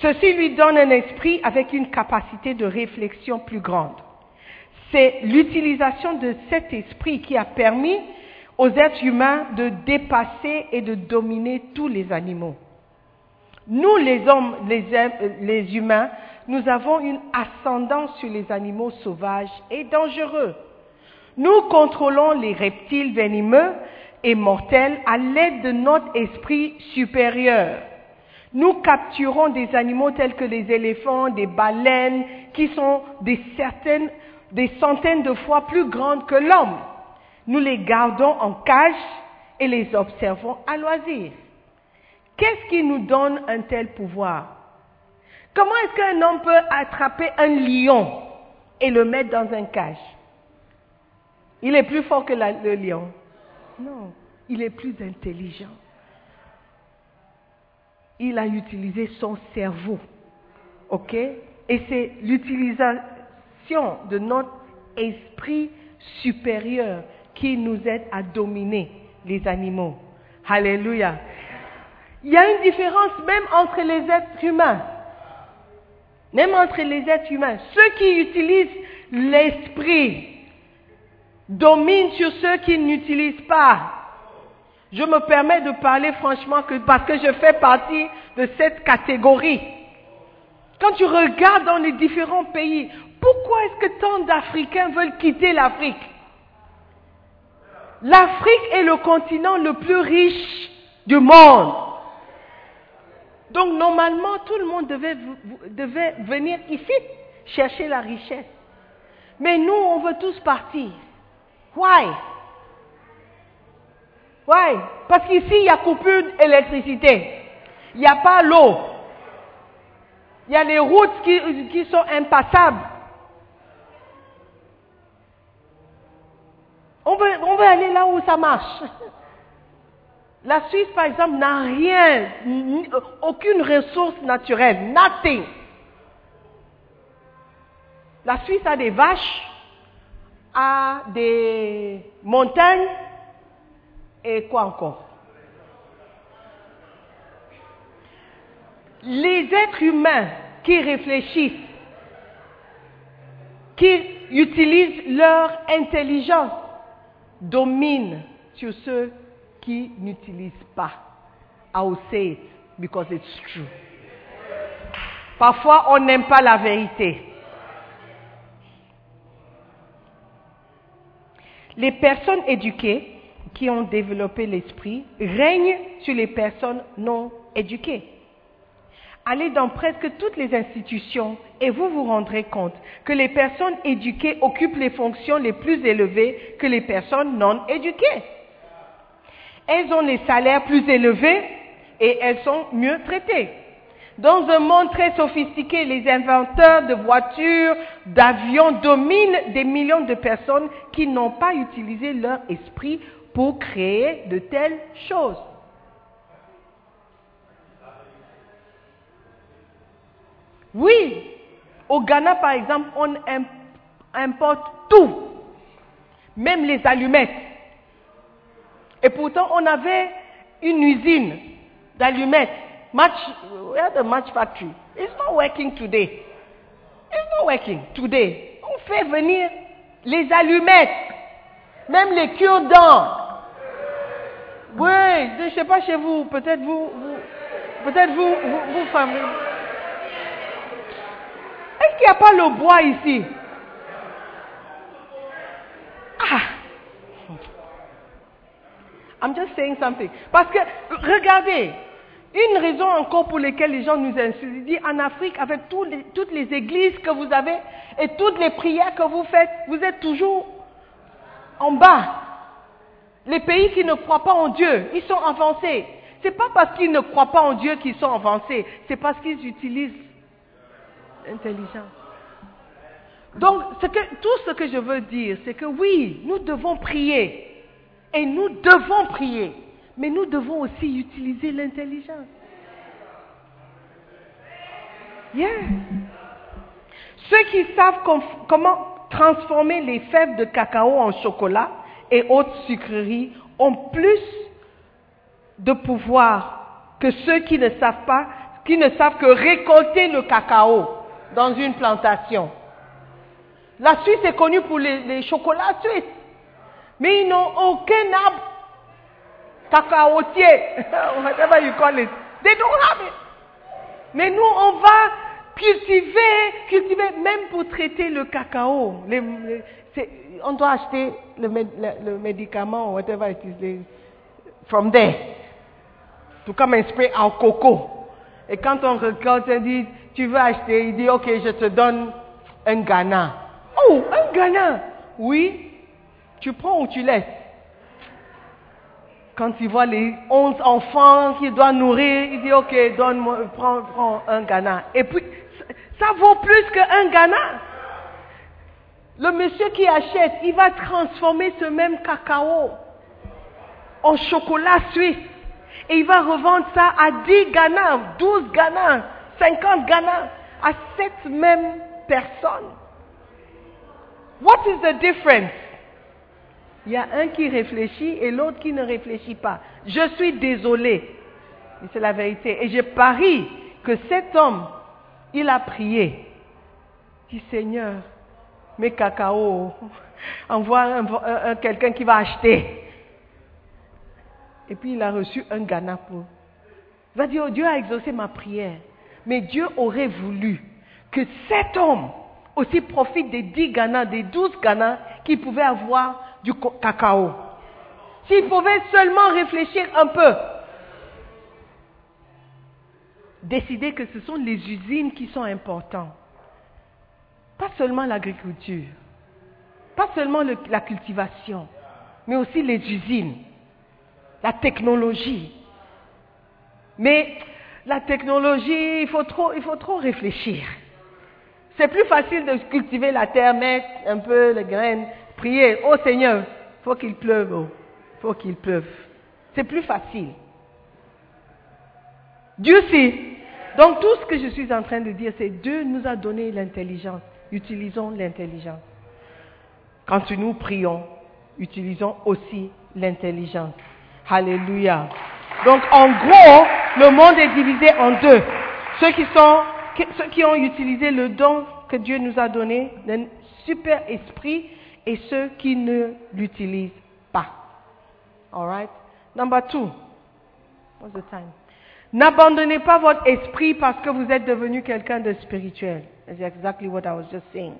Ceci lui donne un esprit avec une capacité de réflexion plus grande. C'est l'utilisation de cet esprit qui a permis aux êtres humains de dépasser et de dominer tous les animaux. Nous, les hommes, les, les humains, nous avons une ascendance sur les animaux sauvages et dangereux. Nous contrôlons les reptiles venimeux et mortels à l'aide de notre esprit supérieur. Nous capturons des animaux tels que les éléphants, des baleines, qui sont des, des centaines de fois plus grandes que l'homme. Nous les gardons en cage et les observons à loisir. Qu'est-ce qui nous donne un tel pouvoir? Comment est-ce qu'un homme peut attraper un lion et le mettre dans un cage? Il est plus fort que le lion. Non, il est plus intelligent. Il a utilisé son cerveau. OK? Et c'est l'utilisation de notre esprit supérieur qui nous aide à dominer les animaux. Alléluia. Il y a une différence même entre les êtres humains même entre les êtres humains. Ceux qui utilisent l'esprit dominent sur ceux qui n'utilisent pas. Je me permets de parler franchement parce que je fais partie de cette catégorie. Quand tu regardes dans les différents pays, pourquoi est-ce que tant d'Africains veulent quitter l'Afrique? L'Afrique est le continent le plus riche du monde. Donc normalement, tout le monde devait, venir ici chercher la richesse. Mais nous, on veut tous partir. Why? Why? Parce qu'ici, il y a coupure d'électricité. Il n'y a pas l'eau. Il y a les routes qui, sont impassables. On veut aller là où ça marche. La Suisse, par exemple, n'a rien, aucune ressource naturelle, nothing. La Suisse a des vaches, a des montagnes et quoi encore? Les êtres humains qui réfléchissent, qui utilisent leur intelligence, dominent sur ceux qui n'utilisent pas. I will say it because it's true. Parfois, on n'aime pas la vérité. Les personnes éduquées qui ont développé l'esprit règnent sur les personnes non éduquées. Allez dans presque toutes les institutions et vous vous rendrez compte que les personnes éduquées occupent les fonctions les plus élevées que les personnes non éduquées. Elles ont les salaires plus élevés et elles sont mieux traitées. Dans un monde très sophistiqué, les inventeurs de voitures, d'avions dominent des millions de personnes qui n'ont pas utilisé leur esprit pour créer de telles choses. Oui, au Ghana par exemple, on im- importe tout, même les allumettes. Et pourtant, on avait une usine d'allumettes. Match, we had a match factory. It's not working today. It's not working today. On fait venir les allumettes, même les cure-dents. Oui, je ne sais pas chez vous, peut-être vous, vous peut-être vous, vous, vous. Est-ce qu'il n'y a pas le bois ici? Ah I'm just saying something. Parce que, regardez, une raison encore pour laquelle les gens nous insultent, disent en Afrique, avec toutes les églises que vous avez et toutes les prières que vous faites, vous êtes toujours en bas. Les pays qui ne croient pas en Dieu, ils sont avancés. C'est pas parce qu'ils ne croient pas en Dieu qu'ils sont avancés, c'est parce qu'ils utilisent l'intelligence. Donc, tout ce que je veux dire, c'est que oui, nous devons prier. Et nous devons prier. Mais nous devons aussi utiliser l'intelligence. Yeah. Ceux qui savent com- comment transformer les fèves de cacao en chocolat et autres sucreries ont plus de pouvoir que ceux qui ne savent pas, qui ne savent que récolter le cacao dans une plantation. La Suisse est connue pour les, les chocolats suisses, mais ils n'ont aucun arbre cacaotier, whatever you call it. They don't have it. Mais nous, on va cultiver, cultiver, même pour traiter le cacao. On doit acheter le, le- le médicament, whatever it is, les- from there. Tout comme un spray en coco. Et quand on regarde, on dit, tu veux acheter, il dit, ok, je te donne un Ghana. Oh, un Ghana Oui, tu prends ou tu laisses quand il voit les 11 enfants qu'il doit nourrir, il dit, ok, donne-moi, prends, prends un Ghana. Et puis, ça- ça vaut plus qu'un Ghana. Le monsieur qui achète, il va transformer ce même cacao en chocolat suisse. Et il va revendre ça à 10 Ghana, 12 Ghana, 50 Ghana, à cette même personne. What is the difference? Il y a un qui réfléchit et l'autre qui ne réfléchit pas. Je suis désolé, c'est la vérité. Et je parie que cet homme, il a prié. Il dit Seigneur, mes cacao, envoie un- quelqu'un qui va acheter. Et puis il a reçu un Ghana pour. Il va dire, oh, Dieu a exaucé ma prière. Mais Dieu aurait voulu que cet homme aussi profite des 10 Ghana, des 12 Ghana qu'il pouvait avoir du cacao. S'il pouvait seulement réfléchir un peu. Décider que ce sont les usines qui sont importantes. Pas seulement l'agriculture. Pas seulement le- la cultivation. Mais aussi les usines. La technologie. Mais la technologie, il faut trop, il faut trop réfléchir. C'est plus facile de cultiver la terre, mettre un peu les graines, prier, oh Seigneur, faut qu'il pleuve, oh, faut qu'il pleuve. C'est plus facile. Dieu sait. Donc tout ce que je suis en train de dire, c'est Dieu nous a donné l'intelligence. Utilisons l'intelligence. Quand nous prions, utilisons aussi l'intelligence. Alléluia. Donc en gros, le monde est divisé en deux. Ceux qui ceux qui ont utilisé le don que Dieu nous a donné, le super esprit, et ceux qui ne l'utilisent pas. Alright? Number two. What's the time? N'abandonnez pas votre esprit parce que vous êtes devenu quelqu'un de spirituel. That's exactly what I was just saying.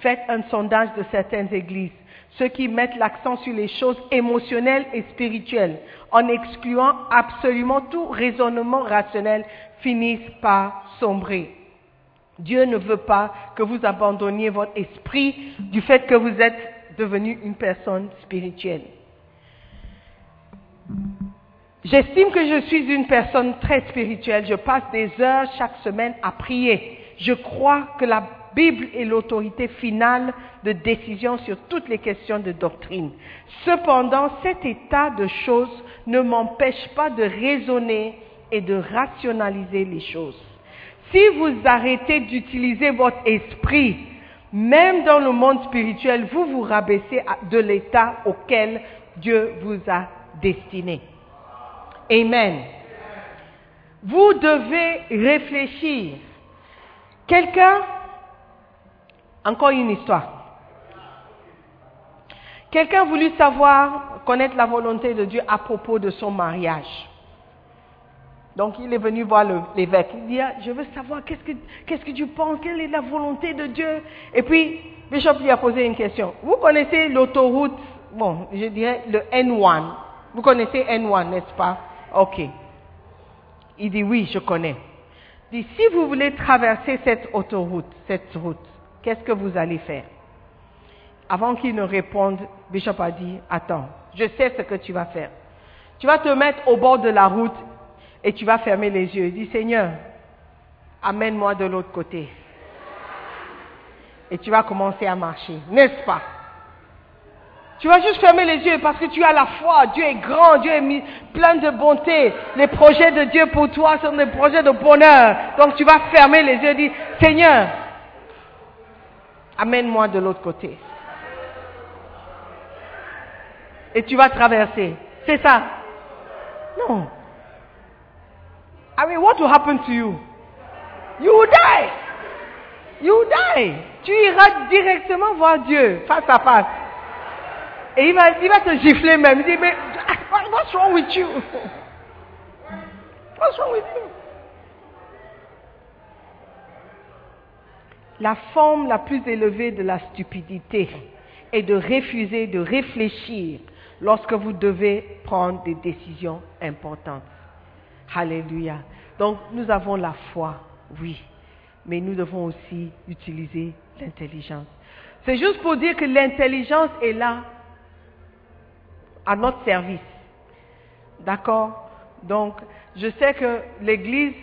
Faites un sondage de certaines églises. Ceux qui mettent l'accent sur les choses émotionnelles et spirituelles, en excluant absolument tout raisonnement rationnel, finissent par sombrer. Dieu ne veut pas que vous abandonniez votre esprit du fait que vous êtes devenu une personne spirituelle. J'estime que je suis une personne très spirituelle. Je passe des heures chaque semaine à prier. Je crois que la Bible est l'autorité finale de décision sur toutes les questions de doctrine. Cependant, cet état de choses ne m'empêche pas de raisonner et de rationaliser les choses. Si vous arrêtez d'utiliser votre esprit, même dans le monde spirituel, vous vous rabaissez de l'état auquel Dieu vous a destiné. Amen. Vous devez réfléchir. Quelqu'un, encore une histoire. Quelqu'un a voulu savoir, connaître la volonté de Dieu à propos de son mariage. Donc il est venu voir l'évêque. Il dit, ah, je veux savoir qu'est-ce que, qu'est-ce que tu penses, quelle est la volonté de Dieu? Et puis, Bishop lui a posé une question. Vous connaissez l'autoroute, bon, je dirais le N1. Vous connaissez N1, n'est-ce pas? Ok. Il dit, oui, je connais. Il dit, si vous voulez traverser cette autoroute, cette route, qu'est-ce que vous allez faire? Avant qu'il ne réponde, Bishop a dit, attends, je sais ce que tu vas faire. Tu vas te mettre au bord de la route et tu vas fermer les yeux. Dit, Seigneur, amène-moi de l'autre côté. Et tu vas commencer à marcher, n'est-ce pas? Tu vas juste fermer les yeux parce que tu as la foi. Dieu est grand, Dieu est plein de bonté. Les projets de Dieu pour toi sont des projets de bonheur. Donc tu vas fermer les yeux et Seigneur, amène-moi de l'autre côté. Et tu vas traverser. C'est ça? Non. I mean, what will happen to you? You will die. You will die. Tu iras directement voir Dieu face à face. Et il va, il va te gifler même. Il dit, mais what's wrong with you? What's wrong with you? La forme la plus élevée de la stupidité est de refuser de réfléchir lorsque vous devez prendre des décisions importantes. Alléluia. Donc nous avons la foi, oui, mais nous devons aussi utiliser l'intelligence. C'est juste pour dire que l'intelligence est là à notre service. D'accord? Donc, je sais que l'Église,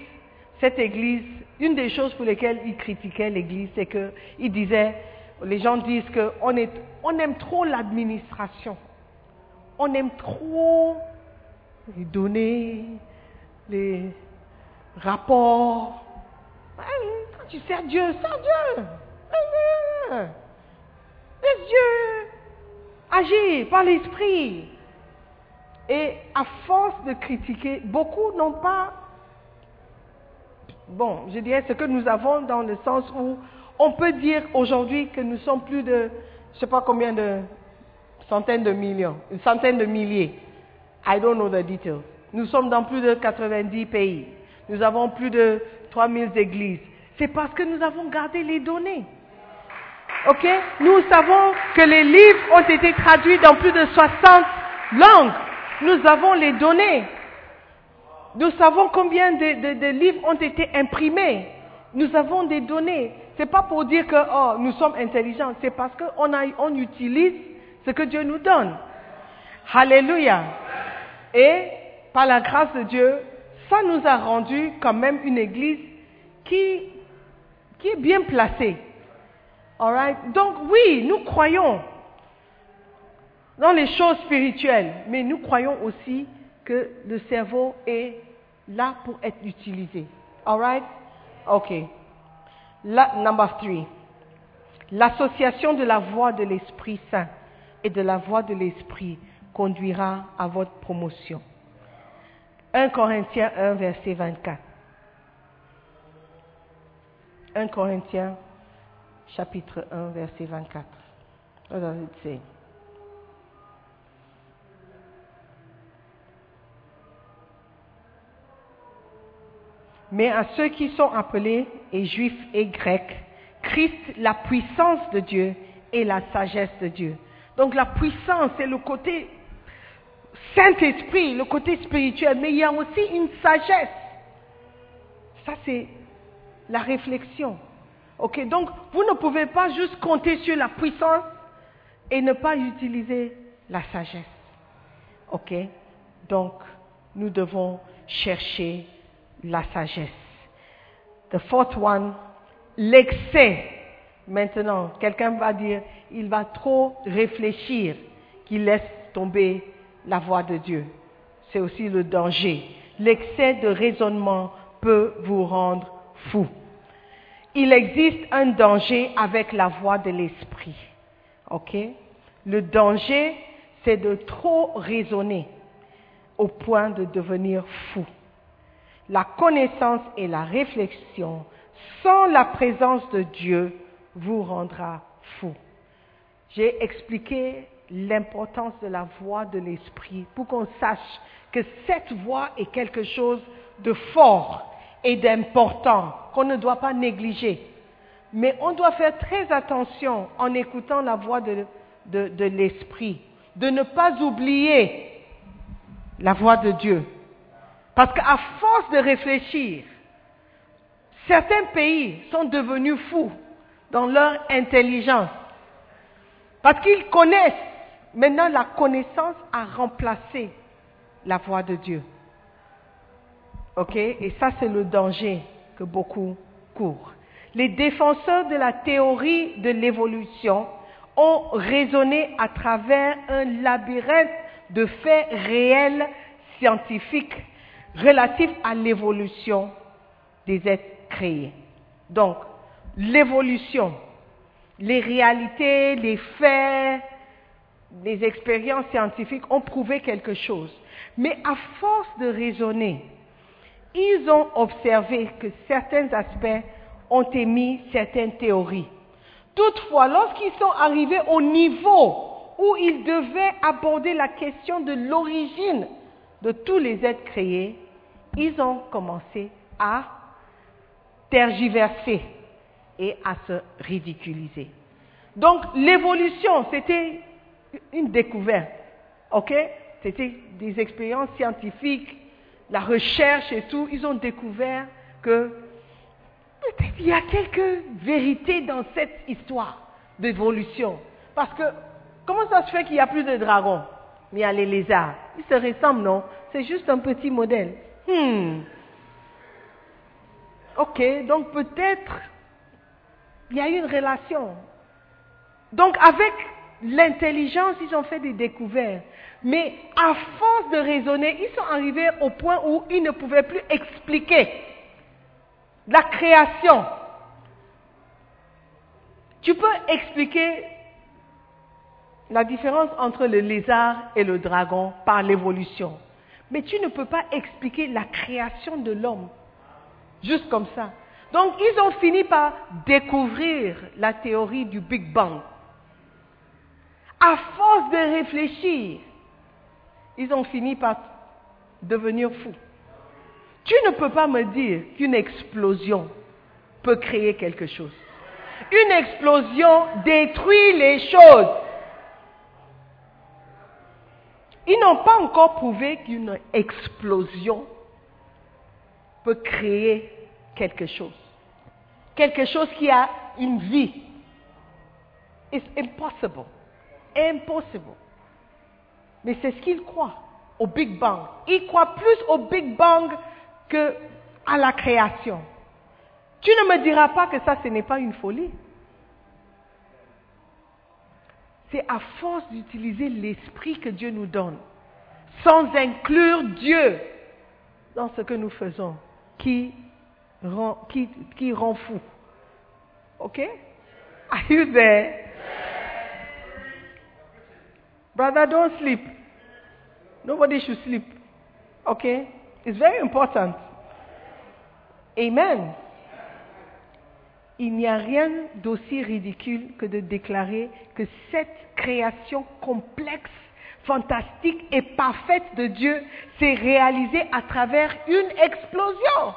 cette Église, une des choses pour lesquelles ils critiquaient l'Église, c'est qu'ils disaient, les gens disent qu'on on aime trop l'administration. On aime trop les données, les rapports. Quand tu sers Dieu, sers Dieu. Laisse Dieu agir par l'esprit. Et à force de critiquer, beaucoup n'ont pas, bon, je dirais ce que nous avons dans le sens où on peut dire aujourd'hui que nous sommes plus de, je ne sais pas combien de centaines de millions, une centaine de milliers. I don't know the details. Nous sommes dans plus de 90 pays. Nous avons plus de 3000 églises. C'est parce que nous avons gardé les données. Ok? Nous savons que les livres ont été traduits dans plus de 60 langues. Nous avons les données. Nous savons combien de, livres ont été imprimés. Nous avons des données. C'est pas pour dire que oh, nous sommes intelligents. C'est parce qu'on on utilise ce que Dieu nous donne. Alléluia. Et par la grâce de Dieu, ça nous a rendu quand même une église qui, qui est bien placée. All right? Donc oui, nous croyons dans les choses spirituelles, mais nous croyons aussi que le cerveau est là pour être utilisé. All right? OK. La, number three. L'association de la voix de l'Esprit Saint et de la voix de l'Esprit conduira à votre promotion. 1 Corinthiens 1, verset 24. 1 Corinthiens chapitre 1, verset 24. What does it say? Mais à ceux qui sont appelés, et juifs et grecs, Christ, la puissance de Dieu et la sagesse de Dieu. Donc la puissance, c'est le côté Saint-Esprit, le côté spirituel, mais il y a aussi une sagesse. Ça, c'est la réflexion. Ok, donc vous ne pouvez pas juste compter sur la puissance et ne pas utiliser la sagesse. Ok, donc nous devons chercher la sagesse. The fourth one, l'excès. Maintenant, quelqu'un va dire, il va trop réfléchir, qu'il laisse tomber la voix de Dieu. C'est aussi le danger. L'excès de raisonnement peut vous rendre fou. Il existe un danger avec la voix de l'esprit. OK? Le danger, c'est de trop raisonner au point de devenir fou. La connaissance et la réflexion sans la présence de Dieu vous rendra fou. J'ai expliqué l'importance de la voix de l'esprit pour qu'on sache que cette voix est quelque chose de fort et d'important qu'on ne doit pas négliger. Mais on doit faire très attention en écoutant la voix de, de, l'esprit, de ne pas oublier la voix de Dieu. Parce qu'à force de réfléchir, certains pays sont devenus fous dans leur intelligence. Parce qu'ils connaissent. Maintenant, la connaissance a remplacé la voix de Dieu. OK? Et ça, c'est le danger que beaucoup courent. Les défenseurs de la théorie de l'évolution ont raisonné à travers un labyrinthe de faits réels scientifiques relatifs à l'évolution des êtres créés. Donc, l'évolution, les réalités, les faits, les expériences scientifiques ont prouvé quelque chose. Mais à force de raisonner, ils ont observé que certains aspects ont émis certaines théories. Toutefois, lorsqu'ils sont arrivés au niveau où ils devaient aborder la question de l'origine de tous les êtres créés, ils ont commencé à tergiverser et à se ridiculiser. Donc l'évolution, c'était une découverte. OK? C'était des expériences scientifiques, la recherche et tout. Ils ont découvert que peut-être il y a quelques vérités dans cette histoire d'évolution. Parce que comment ça se fait qu'il n'y a plus de dragons? Mais il y a les lézards. Ils se ressemblent, non? C'est juste un petit modèle. Hmm. Ok, donc peut-être il y a une relation. Donc avec l'intelligence, ils ont fait des découvertes. Mais à force de raisonner, ils sont arrivés au point où ils ne pouvaient plus expliquer la création. Tu peux expliquer la différence entre le lézard et le dragon par l'évolution. Mais tu ne peux pas expliquer la création de l'homme juste comme ça. Donc ils ont fini par découvrir la théorie du Big Bang. À force de réfléchir, ils ont fini par devenir fous. Tu ne peux pas me dire qu'une explosion peut créer quelque chose. Une explosion détruit les choses. Ils n'ont pas encore prouvé qu'une explosion peut créer quelque chose. Quelque chose qui a une vie. It's impossible. Impossible. Mais c'est ce qu'ils croient au Big Bang. Ils croient plus au Big Bang que à la création. Tu ne me diras pas que ça, ce n'est pas une folie. C'est à force d'utiliser l'esprit que Dieu nous donne, sans inclure Dieu dans ce que nous faisons, qui rend, qui, qui rend fou. OK? Are you there? Brother, don't sleep. Nobody should sleep. Okay? It's very important. Amen. Il n'y a rien d'aussi ridicule que de déclarer que cette création complexe, fantastique et parfaite de Dieu s'est réalisée à travers une explosion.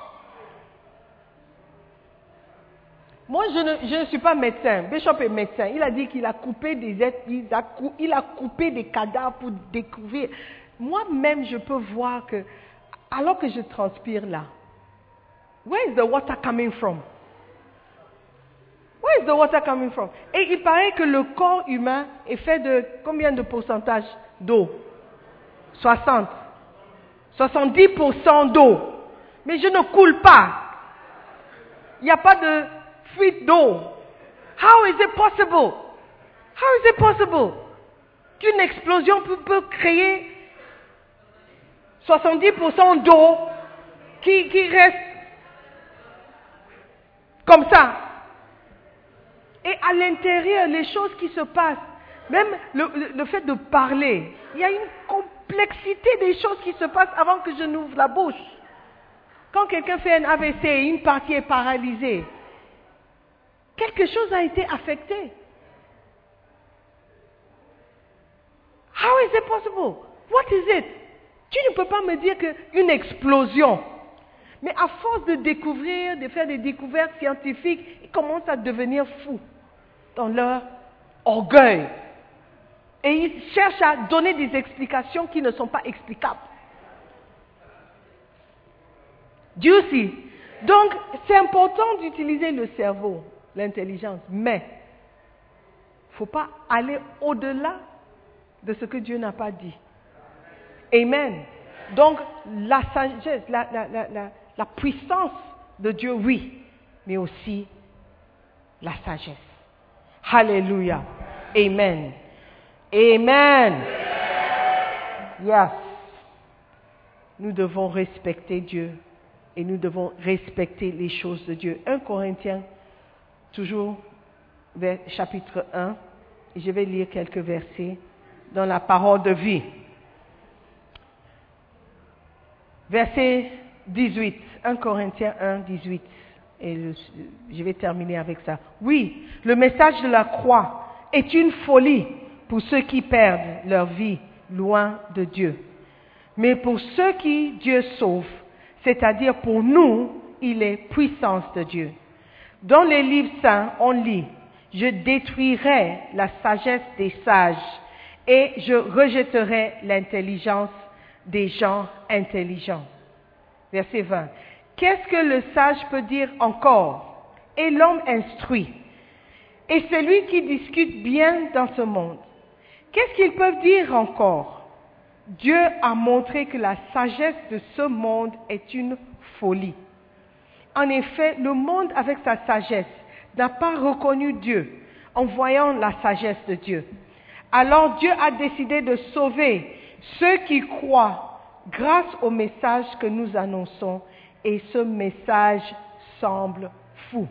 Moi, je ne, suis pas médecin. Bishop est médecin. Il a dit qu'il a coupé des êtres, a, a coupé des cadavres pour découvrir. Moi-même, je peux voir que, alors que je transpire là, where is the water coming from? Where is the water coming from? Et il paraît que le corps humain est fait de combien de pourcentage d'eau? 60. 70% d'eau. Mais je ne coule pas. Il n'y a pas de d'eau. How is it possible? How is it possible? Qu'une explosion peut, créer 70% d'eau qui, reste comme ça? Et à l'intérieur, les choses qui se passent, même le, le- fait de parler, il y a une complexité des choses qui se passent avant que je n'ouvre la bouche. Quand quelqu'un fait un AVC une partie est paralysée, quelque chose a été affecté. How is it possible? What is it? Tu ne peux pas me dire qu'une explosion. Mais à force de découvrir, de faire des découvertes scientifiques, ils commencent à devenir fous dans leur orgueil. Et ils cherchent à donner des explications qui ne sont pas explicables. Dieu. Donc, c'est important d'utiliser le cerveau, l'intelligence, mais il ne faut pas aller au-delà de ce que Dieu n'a pas dit. Amen. Donc, la sagesse, la, la- la- la- puissance de Dieu, oui, mais aussi la sagesse. Alléluia. Amen. Amen. Yes. Nous devons respecter Dieu et nous devons respecter les choses de Dieu. 1 Corinthiens, toujours vers chapitre 1, et je vais lire quelques versets dans la parole de vie. Verset 18, 1 Corinthiens 1, 18. Et je vais terminer avec ça. Oui, le message de la croix est une folie pour ceux qui perdent leur vie loin de Dieu. Mais pour ceux qui Dieu sauve, c'est-à-dire pour nous, il est puissance de Dieu. Dans les livres saints, on lit, je détruirai la sagesse des sages et je rejetterai l'intelligence des gens intelligents. Verset 20. Qu'est-ce que le sage peut dire encore? Et l'homme instruit. Et celui qui discute bien dans ce monde. Qu'est-ce qu'ils peuvent dire encore? Dieu a montré que la sagesse de ce monde est une folie. En effet, le monde avec sa sagesse n'a pas reconnu Dieu en voyant la sagesse de Dieu. Alors Dieu a décidé de sauver ceux qui croient grâce au message que nous annonçons et ce message semble fou.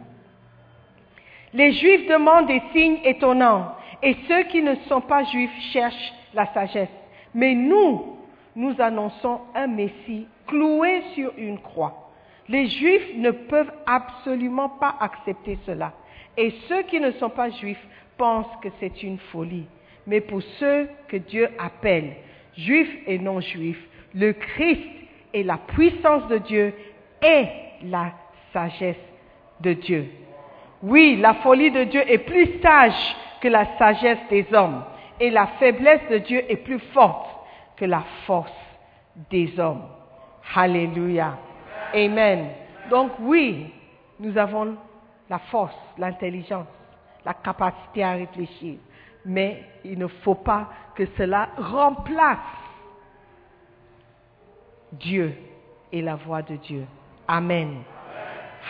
Les Juifs demandent des signes étonnants et ceux qui ne sont pas Juifs cherchent la sagesse. Mais nous, nous annonçons un Messie cloué sur une croix. Les Juifs ne peuvent absolument pas accepter cela. Et ceux qui ne sont pas Juifs pensent que c'est une folie. Mais pour ceux que Dieu appelle, Juifs et non Juifs, le Christ est la puissance de Dieu et la sagesse de Dieu. Oui, la folie de Dieu est plus sage que la sagesse des hommes, et la faiblesse de Dieu est plus forte que la force des hommes. Alléluia. Amen. Donc oui, nous avons la force, l'intelligence, la capacité à réfléchir, mais il ne faut pas que cela remplace Dieu et la voix de Dieu. Amen.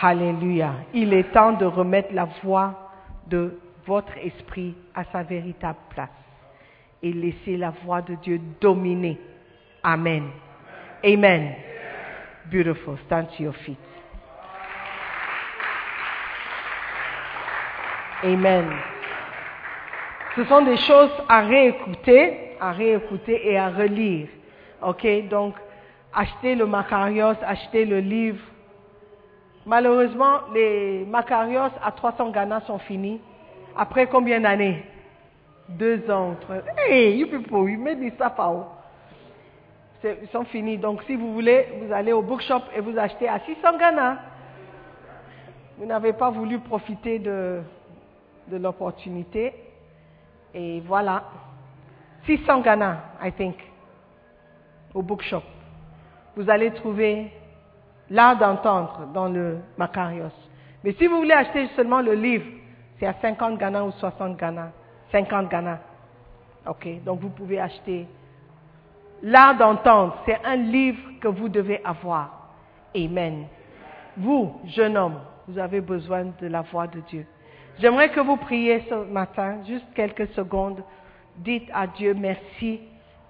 Alléluia. Il est temps de remettre la voix de votre esprit à sa véritable place et laisser la voix de Dieu dominer. Amen. Amen. Beautiful. Stand to your feet. Amen. Ce sont des choses à réécouter, à réécouter et à relire. Ok, donc achetez le Macarios, achetez le livre. Malheureusement, les Macarios à 300 Ghana sont finis. Après combien d'années? Deux ans. Hey, you people, you made this stuff out. Ils sont finis. Donc, si vous voulez, vous allez au bookshop et vous achetez à 600 Ghana. Vous n'avez pas voulu profiter de, de l'opportunité. Et voilà. 600 Ghana, I think, au bookshop. Vous allez trouver l'art d'entendre dans le Macarios. Mais si vous voulez acheter seulement le livre, c'est à 50 Ghana ou 60 Ghana. 50 Ghana. Ok, donc vous pouvez acheter. L'art d'entendre, c'est un livre que vous devez avoir. Amen. Vous, jeune homme, vous avez besoin de la voix de Dieu. J'aimerais que vous priez ce matin, juste quelques secondes. Dites à Dieu merci,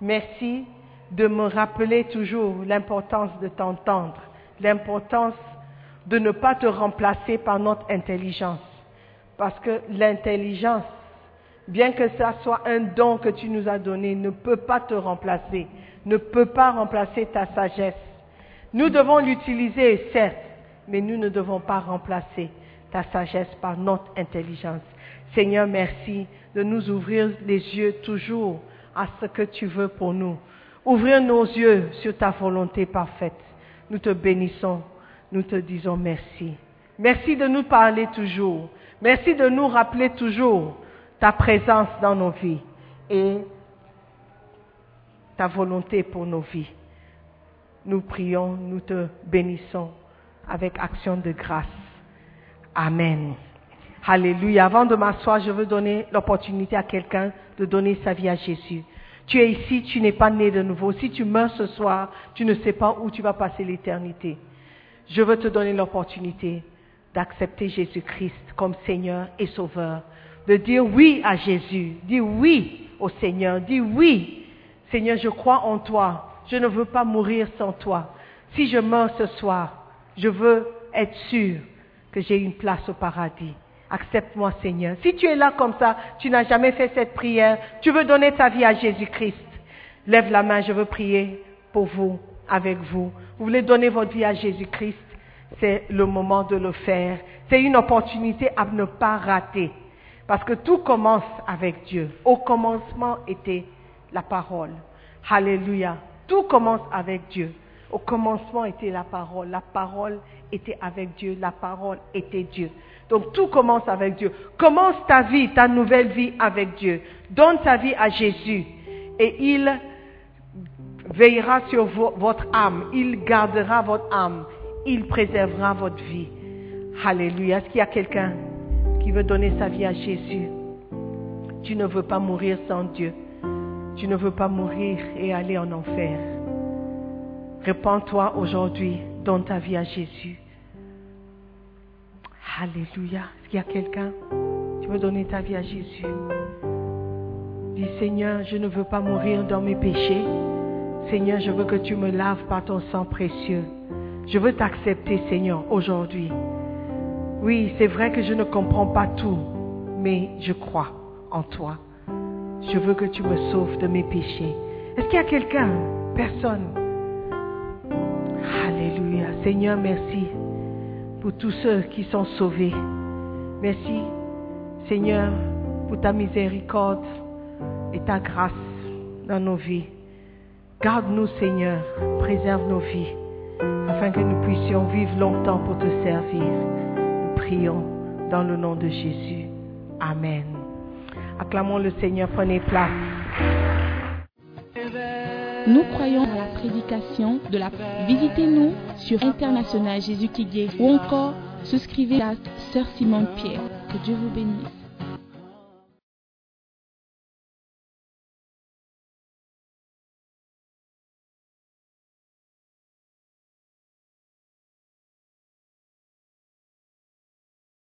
merci de me rappeler toujours l'importance de t'entendre, l'importance de ne pas te remplacer par notre intelligence. Parce que l'intelligence, bien que ça soit un don que tu nous as donné, ne peut pas te remplacer, ne peut pas remplacer ta sagesse. Nous devons l'utiliser, certes, mais nous ne devons pas remplacer ta sagesse par notre intelligence. Seigneur, merci de nous ouvrir les yeux toujours à ce que tu veux pour nous. Ouvrir nos yeux sur ta volonté parfaite. Nous te bénissons, nous te disons merci. Merci de nous parler toujours. Merci de nous rappeler toujours ta présence dans nos vies et ta volonté pour nos vies. Nous prions, nous te bénissons avec action de grâce. Amen. Alléluia. Avant de m'asseoir, je veux donner l'opportunité à quelqu'un de donner sa vie à Jésus. Tu es ici, tu n'es pas né de nouveau. Si tu meurs ce soir, tu ne sais pas où tu vas passer l'éternité. Je veux te donner l'opportunité d'accepter Jésus-Christ comme Seigneur et Sauveur. De dire oui à Jésus. Dis oui au Seigneur. Dis oui. Seigneur, je crois en toi. Je ne veux pas mourir sans toi. Si je meurs ce soir, je veux être sûr que j'ai une place au paradis. Accepte-moi, Seigneur. Si tu es là comme ça, tu n'as jamais fait cette prière, tu veux donner ta vie à Jésus-Christ, lève la main, je veux prier pour vous, avec vous. Vous voulez donner votre vie à Jésus-Christ, c'est le moment de le faire. C'est une opportunité à ne pas rater. Parce que tout commence avec Dieu. Au commencement était la parole. Alléluia. Tout commence avec Dieu. Au commencement était la parole. La parole était avec Dieu. La parole était Dieu. Donc tout commence avec Dieu. Commence ta vie, ta nouvelle vie avec Dieu. Donne ta vie à Jésus. Et il veillera sur votre âme. Il gardera votre âme. Il préservera votre vie. Alléluia. Est-ce qu'il y a quelqu'un? Qui veut donner sa vie à Jésus Tu ne veux pas mourir sans Dieu. Tu ne veux pas mourir et aller en enfer. Répands-toi aujourd'hui. Donne ta vie à Jésus. Alléluia. Est-ce qu'il y a quelqu'un? Tu veux donner ta vie à Jésus? Dis Seigneur, je ne veux pas mourir dans mes péchés. Seigneur, je veux que tu me laves par ton sang précieux. Je veux t'accepter, Seigneur, aujourd'hui. Oui, c'est vrai que je ne comprends pas tout, mais je crois en toi. Je veux que tu me sauves de mes péchés. Est-ce qu'il y a quelqu'un Personne? Alléluia. Seigneur, merci pour tous ceux qui sont sauvés. Merci, Seigneur, pour ta miséricorde et ta grâce dans nos vies. Garde-nous, Seigneur, préserve nos vies, afin que nous puissions vivre longtemps pour te servir. Dans le nom de Jésus. Amen. Acclamons le Seigneur, prenez place. Nous croyons à la prédication de la... Visitez-nous sur International Jésus qui ou encore souscrivez à Sœur Simone Pierre. Que Dieu vous bénisse.